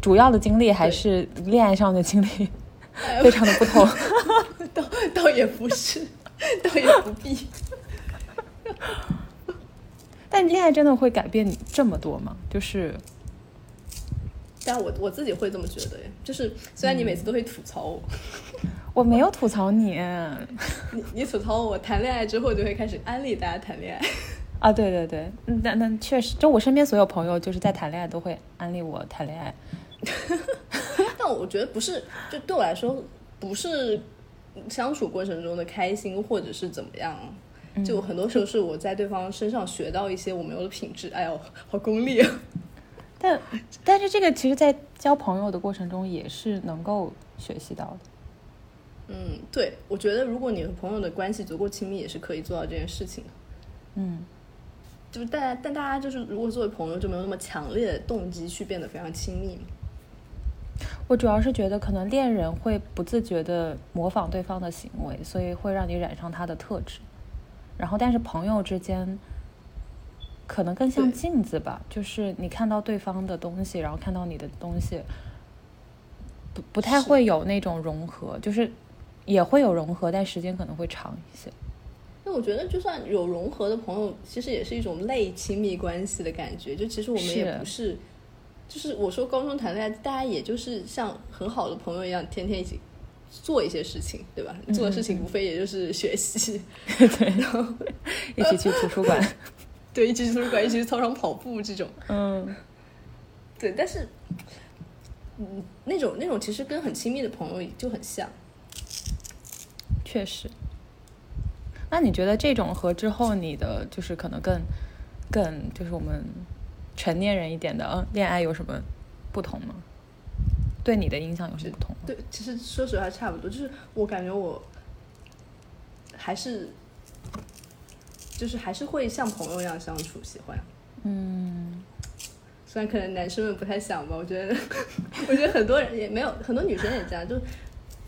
主要的经历还是恋爱上的经历哎非常的不同。倒倒也不是，倒也不必。但恋爱真的会改变你这么多吗？就是但我我自己会这么觉得耶，就是虽然你每次都会吐槽我，我没有吐槽你 你你吐槽我谈恋爱之后就会开始安利大家谈恋爱。啊，对对对，嗯那那确实，就我身边所有朋友就是在谈恋爱都会安利我谈恋爱。但我觉得不是，就对我来说不是相处过程中的开心或者是怎么样，就很多时候是我在对方身上学到一些我没有的品质。哎呦，好功利啊！但但是这个其实，在交朋友的过程中也是能够学习到的。嗯，对，我觉得如果你和朋友的关系足够亲密，也是可以做到这件事情的。嗯，就是大家，但大家就是如果作为朋友，就没有那么强烈的动机去变得非常亲密嘛。我主要是觉得可能恋人会不自觉的模仿对方的行为，所以会让你染上他的特质。然后，但是朋友之间可能更像镜子吧，就是你看到对方的东西，然后看到你的东西，不不太会有那种融合，就是也会有融合，但时间可能会长一些。那我觉得，就算有融合的朋友，其实也是一种类亲密关系的感觉。就其实我们也不是。就是我说高中谈恋爱，大家也就是像很好的朋友一样，天天一起做一些事情，对吧？做的事情无非也就是学习，对，然后 一起去图书馆，对，一起去图书馆，一起去操场跑步这种，嗯，对。但是，嗯，那种那种其实跟很亲密的朋友就很像，确实。那你觉得这种和之后你的就是可能更更就是我们。成年人一点的恋爱有什么不同吗？对你的影响有什么不同？对，其实说实话差不多。就是我感觉我还是就是还是会像朋友一样相处，喜欢。嗯，虽然可能男生们不太想吧，我觉得 我觉得很多人也没有，很多女生也这样，就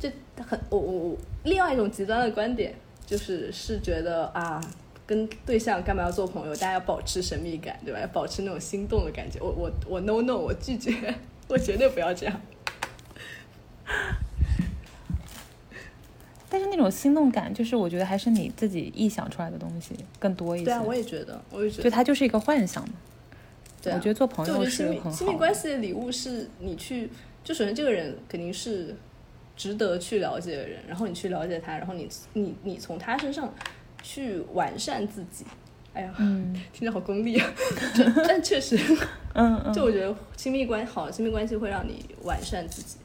就很我我我另外一种极端的观点就是是觉得啊。跟对象干嘛要做朋友？大家要保持神秘感，对吧？要保持那种心动的感觉。我我我 no no，我拒绝，我绝对不要这样。但是那种心动感，就是我觉得还是你自己臆想出来的东西更多一些。对啊，我也觉得，我也觉得，就它就是一个幻想嘛。对，我觉得做朋友是很好。亲密关系的礼物是你去，就首先这个人肯定是值得去了解的人，然后你去了解他，然后你你你从他身上。去完善自己，哎呀，听着好功利啊，但确实，嗯嗯，就我觉得亲密关好亲密关系会让你完善自己，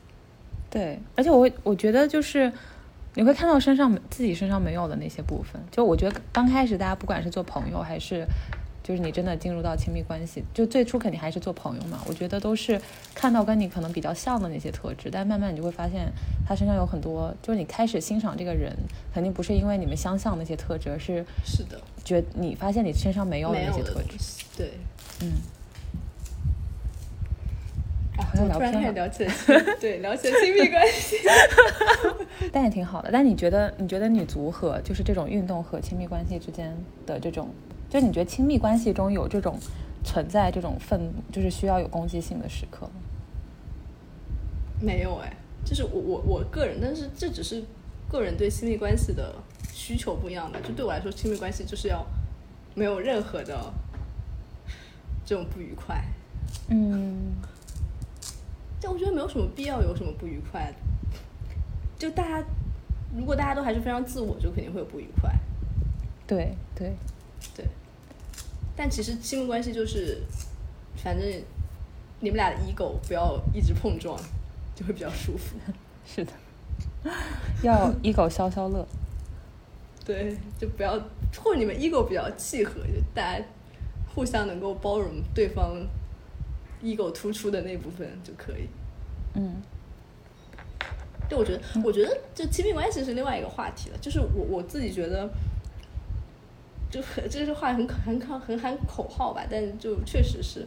对，而且我会我觉得就是你会看到身上自己身上没有的那些部分，就我觉得刚开始大家不管是做朋友还是。就是你真的进入到亲密关系，就最初肯定还是做朋友嘛。我觉得都是看到跟你可能比较像的那些特质，但慢慢你就会发现他身上有很多。就是你开始欣赏这个人，肯定不是因为你们相像那些特质，而是是的，觉你发现你身上没有的那些特质。对，嗯。啊，我突然开始聊起来，对，聊起来亲密关系，但也挺好的。但你觉得，你觉得女足和就是这种运动和亲密关系之间的这种？就你觉得亲密关系中有这种存在这种愤怒，就是需要有攻击性的时刻吗？没有哎，就是我我我个人，但是这只是个人对亲密关系的需求不一样的。就对我来说，亲密关系就是要没有任何的这种不愉快。嗯，但我觉得没有什么必要有什么不愉快。就大家如果大家都还是非常自我，就肯定会有不愉快。对对。对，但其实亲密关系就是，反正你们俩的 ego 不要一直碰撞，就会比较舒服。是的，要 ego 消消乐。对，就不要，或者你们 ego 比较契合，就大家互相能够包容对方 ego 突出的那部分就可以。嗯，对，我觉得，我觉得就亲密关系是另外一个话题了。就是我我自己觉得。就很这句话很很很很喊口号吧，但就确实是，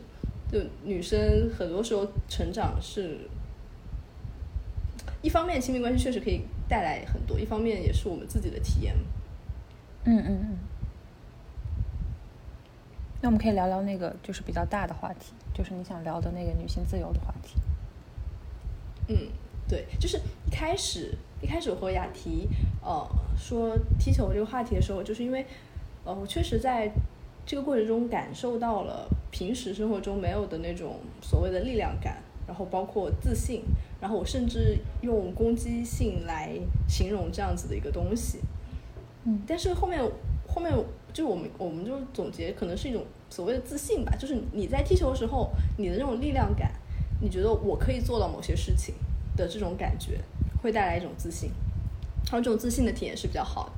就女生很多时候成长是，一方面亲密关系确实可以带来很多，一方面也是我们自己的体验。嗯嗯嗯。那我们可以聊聊那个就是比较大的话题，就是你想聊的那个女性自由的话题。嗯，对，就是一开始一开始我和雅提呃说踢球这个话题的时候，就是因为。呃，我确实在这个过程中感受到了平时生活中没有的那种所谓的力量感，然后包括自信，然后我甚至用攻击性来形容这样子的一个东西。嗯，但是后面后面就我们我们就总结，可能是一种所谓的自信吧，就是你在踢球的时候，你的那种力量感，你觉得我可以做到某些事情的这种感觉，会带来一种自信，然后这种自信的体验是比较好的。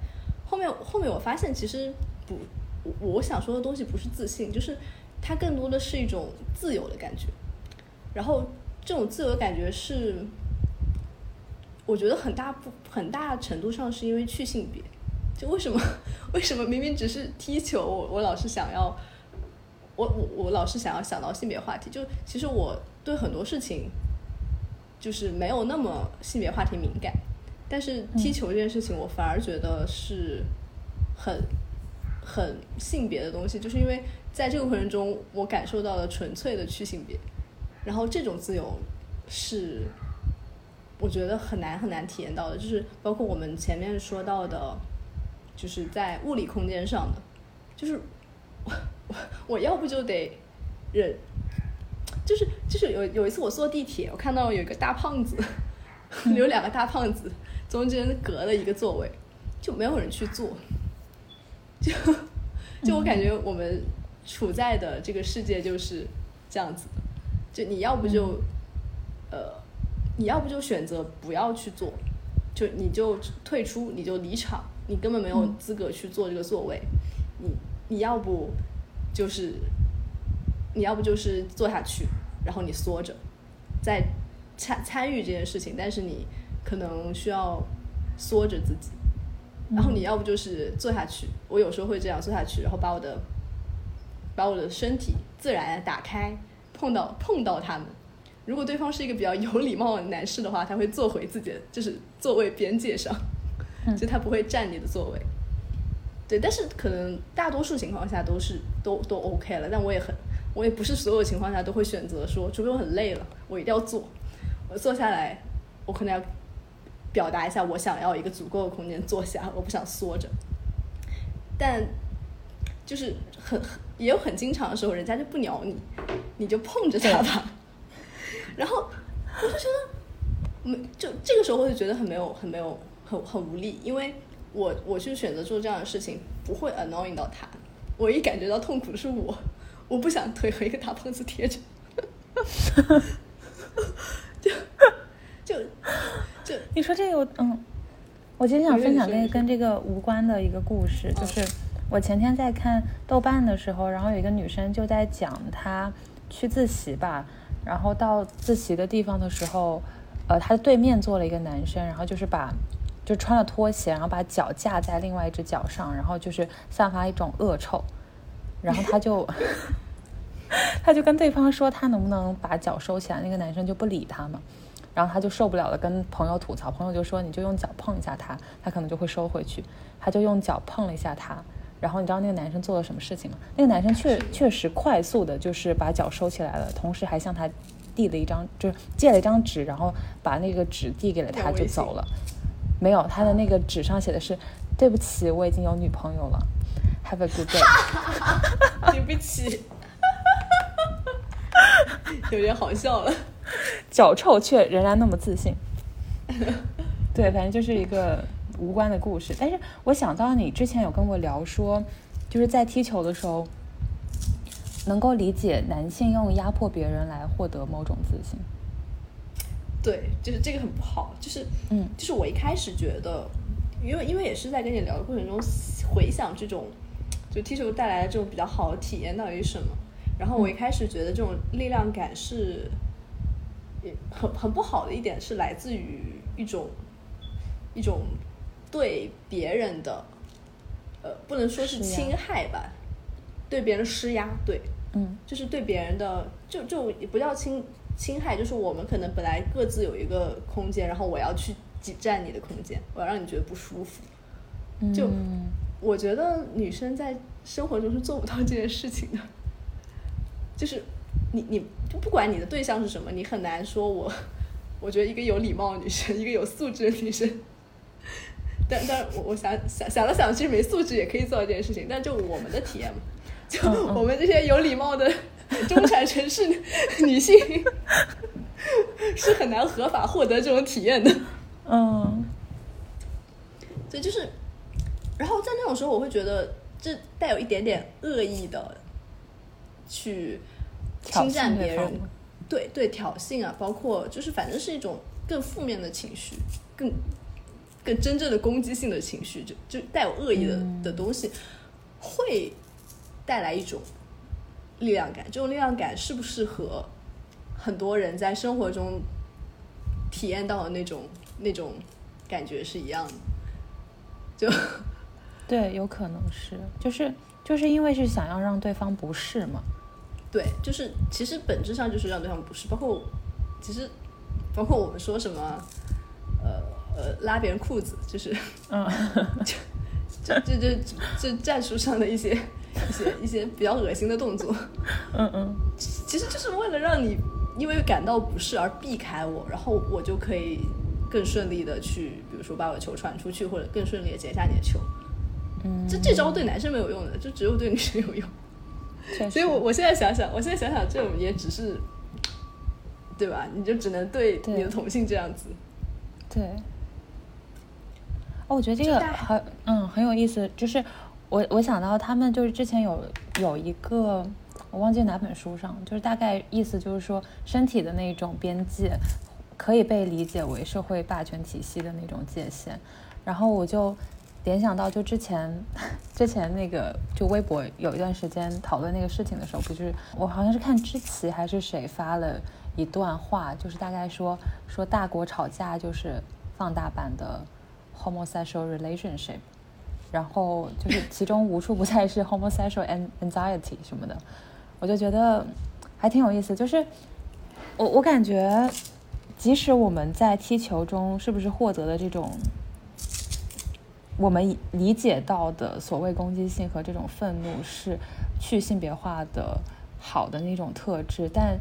后面后面我发现其实。不，我我想说的东西不是自信，就是它更多的是一种自由的感觉。然后这种自由的感觉是，我觉得很大不很大程度上是因为去性别。就为什么 为什么明明只是踢球，我我老是想要，我我我老是想要想到性别话题。就其实我对很多事情，就是没有那么性别话题敏感。但是踢球这件事情，我反而觉得是很很性别的东西，就是因为在这个过程中，我感受到了纯粹的去性别，然后这种自由是我觉得很难很难体验到的，就是包括我们前面说到的，就是在物理空间上的，就是我我我要不就得忍，就是就是有有一次我坐地铁，我看到有一个大胖子，有两个大胖子。中间隔了一个座位，就没有人去坐，就就我感觉我们处在的这个世界就是这样子的，就你要不就呃，你要不就选择不要去做，就你就退出，你就离场，你根本没有资格去做这个座位，你你要不就是你要不就是坐下去，然后你缩着，在参参与这件事情，但是你。可能需要缩着自己，然后你要不就是坐下去，我有时候会这样坐下去，然后把我的把我的身体自然打开，碰到碰到他们。如果对方是一个比较有礼貌的男士的话，他会坐回自己的就是座位边界上，就他不会占你的座位。对，但是可能大多数情况下都是都都 OK 了，但我也很我也不是所有情况下都会选择说，除非我很累了，我一定要坐，我坐下来，我可能要。表达一下，我想要一个足够的空间坐下，我不想缩着。但就是很很也有很经常的时候，人家就不鸟你，你就碰着他吧。然后我就觉得，没就这个时候我就觉得很没有很没有很很无力，因为我我去选择做这样的事情，不会 annoying 到他。我一感觉到痛苦的是我，我不想腿和一个大胖子贴着。就 就。你说这个，嗯，我今天想分享跟跟这个无关的一个故事，就是我前天在看豆瓣的时候，然后有一个女生就在讲她去自习吧，然后到自习的地方的时候，呃，她的对面坐了一个男生，然后就是把就穿了拖鞋，然后把脚架在另外一只脚上，然后就是散发一种恶臭，然后他就 他就跟对方说他能不能把脚收起来，那个男生就不理他嘛。然后他就受不了了，跟朋友吐槽，朋友就说：“你就用脚碰一下他，他可能就会收回去。”他就用脚碰了一下他，然后你知道那个男生做了什么事情吗？那个男生确确实快速的，就是把脚收起来了，同时还向他递了一张，就是借了一张纸，然后把那个纸递给了他，就走了。没有，他的那个纸上写的是：“对不起，我已经有女朋友了。”Have a good day。对不起，有点好笑了。脚臭却仍然那么自信，对，反正就是一个无关的故事。但是我想到你之前有跟我聊说，就是在踢球的时候，能够理解男性用压迫别人来获得某种自信。对，就是这个很不好。就是，嗯，就是我一开始觉得，因为因为也是在跟你聊的过程中回想这种，就踢球带来的这种比较好的体验到底是什么。然后我一开始觉得这种力量感是。很很不好的一点是来自于一种一种对别人的呃不能说是侵害吧，对别人施压，对，嗯，就是对别人的就就也不叫侵侵害，就是我们可能本来各自有一个空间，然后我要去挤占你的空间，我要让你觉得不舒服。就我觉得女生在生活中是做不到这件事情的，就是。你你就不管你的对象是什么，你很难说我，我觉得一个有礼貌的女生，一个有素质的女生，但但我我想想想了想，其实没素质也可以做到这件事情。但就我们的体验嘛，就我们这些有礼貌的中产城市女性，是很难合法获得这种体验的。嗯，所以就是，然后在那种时候，我会觉得这带有一点点恶意的去。侵占别人，对对，挑衅啊，包括就是反正是一种更负面的情绪，更更真正的攻击性的情绪，就就带有恶意的的东西，会带来一种力量感。这种力量感是不是和很多人在生活中体验到的那种那种感觉是一样的？就对，有可能是，就是就是因为是想要让对方不适嘛。对，就是其实本质上就是让对方不适，包括其实包括我们说什么，呃呃，拉别人裤子，就是嗯，就就就就就战术上的一些一些一些比较恶心的动作，嗯嗯，其实就是为了让你因为感到不适而避开我，然后我就可以更顺利的去，比如说把我的球传出去，或者更顺利的截下你的球。嗯，这这招对男生没有用的，就只有对女生有用。所以我我现在想想，我现在想想，这种也只是，对吧？你就只能对对你的同性这样子。对。哦，我觉得这个很嗯很有意思，就是我我想到他们就是之前有有一个我忘记哪本书上，就是大概意思就是说身体的那种边界可以被理解为社会霸权体系的那种界限，然后我就联想到就之前之前那个就微博有一段时间讨论那个事情的时候，不就是我好像是看知棋还是谁发了一段话，就是大概说说大国吵架就是放大版的 homosexual relationship，然后就是其中无处不在是 homosexual anxiety 什么的，我就觉得还挺有意思。就是我我感觉，即使我们在踢球中是不是获得了这种我们理解到的所谓攻击性和这种愤怒是去性别化的好的那种特质，但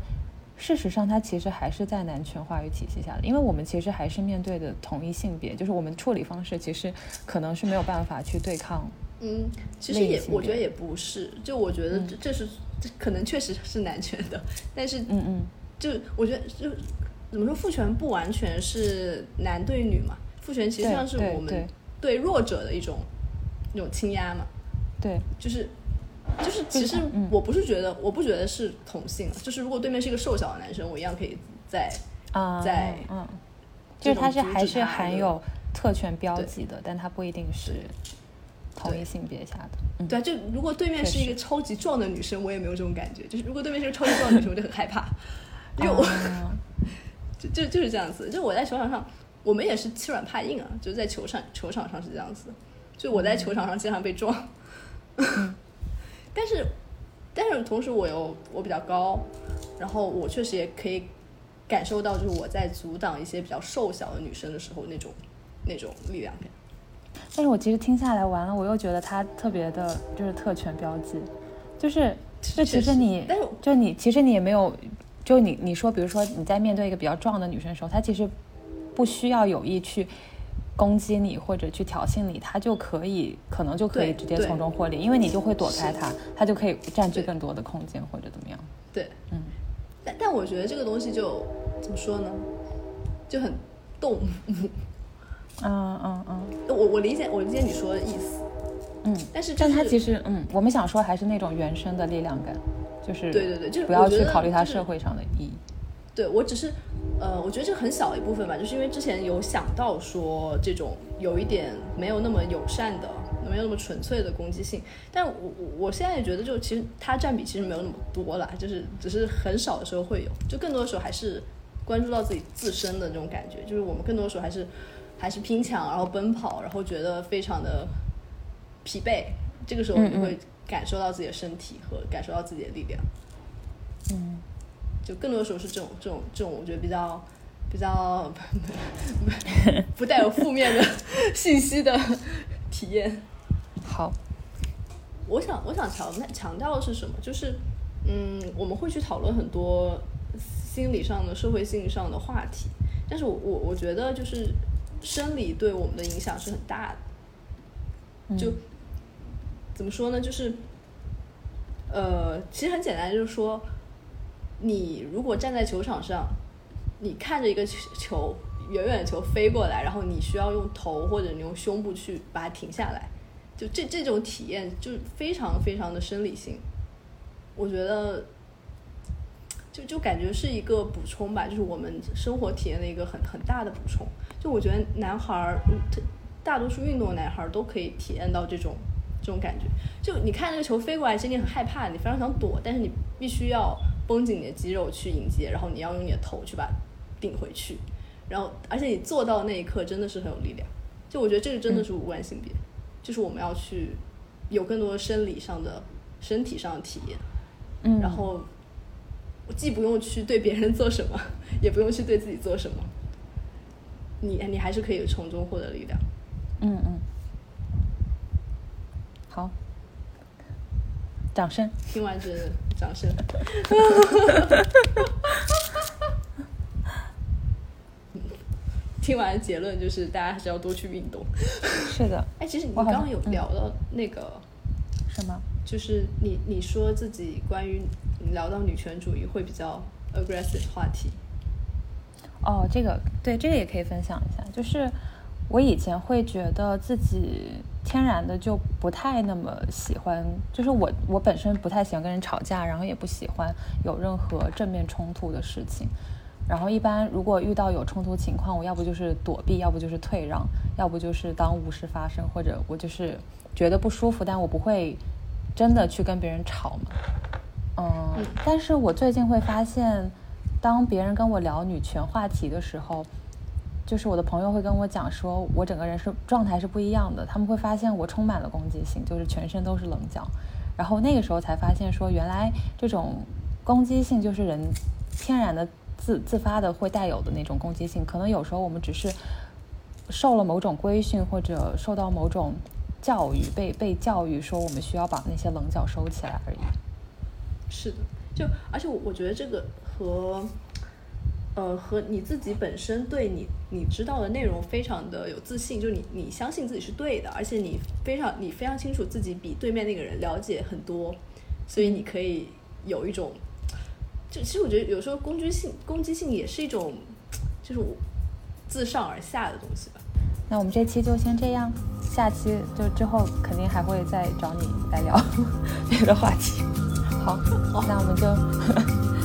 事实上它其实还是在男权话语体系下的，因为我们其实还是面对的同一性别，就是我们处理方式其实可能是没有办法去对抗。嗯，其实也我觉得也不是，就我觉得嗯这这是这可能确实是男权的，但是嗯嗯，就我觉得就怎么说，父权不完全是男对女嘛，父权其实对上是我们对弱者的一种一种倾压嘛，对，就是就是其实嗯我不是觉得我不觉得是同性，就是如果对面是一个瘦小的男生，我一样可以在啊，在嗯，就是他是还是含有特权标记的，但他不一定是同一性别下的。嗯，对啊，就如果对面是一个超级壮的女生，我也没有这种感觉。就是如果对面是个超级壮的女生，我就很害怕，因为我、啊 就就就是这样子。就我在球场上，我们也是欺软怕硬啊，就在球场球场上是这样子。就我在球场上经常被撞，但是但是同时我又我比较高，然后我确实也可以感受到，就是我在阻挡一些比较瘦小的女生的时候那种那种力量感。但是我其实听下来完了，我又觉得他特别的就是特权标记，就是就其实实你但是就你其实你也没有，就你你说比如说你在面对一个比较壮的女生的时候，她其实不需要有意去攻击你或者去挑衅你，他就可以可能就可以直接从中获利，因为你就会躲开他，他，就可以占据更多的空间或者怎么样。对，嗯，但但我觉得这个东西就怎么说呢，就很动物。嗯嗯嗯我我理解我理解你说的意思，嗯。但是、就是、但他其实，嗯，我们想说还是那种原生的力量感，就是对对对就是不要去考虑它社会上的意义。对我只是呃，我觉得这很小的一部分吧，就是因为之前有想到说这种有一点没有那么友善的，没有那么纯粹的攻击性，但我我我现在也觉得就其实它占比其实没有那么多啦，就是只是很少的时候会有，就更多的时候还是关注到自己自身的这种感觉，就是我们更多的时候还是还是拼抢，然后奔跑，然后觉得非常的疲惫，这个时候嗯嗯。你会感受到自己的身体和感受到自己的力量。嗯，就更多的时候是这种这种这种，我觉得比较比较不不带有负面的信息的体验。好，我想我想强强调的是什么？就是嗯，我们会去讨论很多心理上的、社会性上的话题，但是我我我觉得就是生理对我们的影响是很大的。嗯就怎么说呢？就是呃，其实很简单，就是说，你如果站在球场上，你看着一个球远远的球飞过来，然后你需要用头或者你用胸部去把它停下来，就这这种体验就非常非常的生理性。我觉得，就就感觉是一个补充吧，就是我们生活体验的一个很很大的补充。就我觉得男孩儿，大多数运动男孩儿都可以体验到这种这种感觉。就你看这个球飞过来，其实你很害怕，你非常想躲，但是你必须要绷紧你的肌肉去迎接，然后你要用你的头去把它顶回去。然后，而且你做到那一刻真的是很有力量。就我觉得这个真的是无关性别，就是我们要去有更多生理上的、身体上的体验。嗯，然后既不用去对别人做什么，也不用去对自己做什么，你你还是可以从中获得力量。嗯嗯，好，掌声。听完这掌声。听完结论就是大家还是要多去运动。是的。哎，其实你刚刚有聊到那个什么？就是你你说自己关于聊到女权主义会比较 aggressive 话题。哦，这个对，这个也可以分享一下。就是我以前会觉得自己天然的就不太那么喜欢，就是我我本身不太喜欢跟人吵架，然后也不喜欢有任何正面冲突的事情。然后一般如果遇到有冲突情况，我要不就是躲避，要不就是退让，要不就是当无事发生，或者我就是觉得不舒服，但我不会。真的去跟别人吵嘛？嗯，但是我最近会发现，当别人跟我聊女权话题的时候，就是我的朋友会跟我讲，说我整个人是状态是不一样的。他们会发现我充满了攻击性，就是全身都是棱角。然后那个时候才发现，说原来这种攻击性就是人天然的自自发的会带有的那种攻击性。可能有时候我们只是受了某种规训，或者受到某种。教育被被教育说我们需要把那些棱角收起来而已。是的，就而且我我觉得这个和呃和你自己本身对你你知道的内容非常的有自信，就你你相信自己是对的，而且你非常你非常清楚自己比对面那个人了解很多，所以你可以有一种就其实我觉得有时候攻击性攻击性也是一种就是自上而下的东西吧。那我们这期就先这样，下期就之后肯定还会再找你来聊 别的话题。好，那我们就。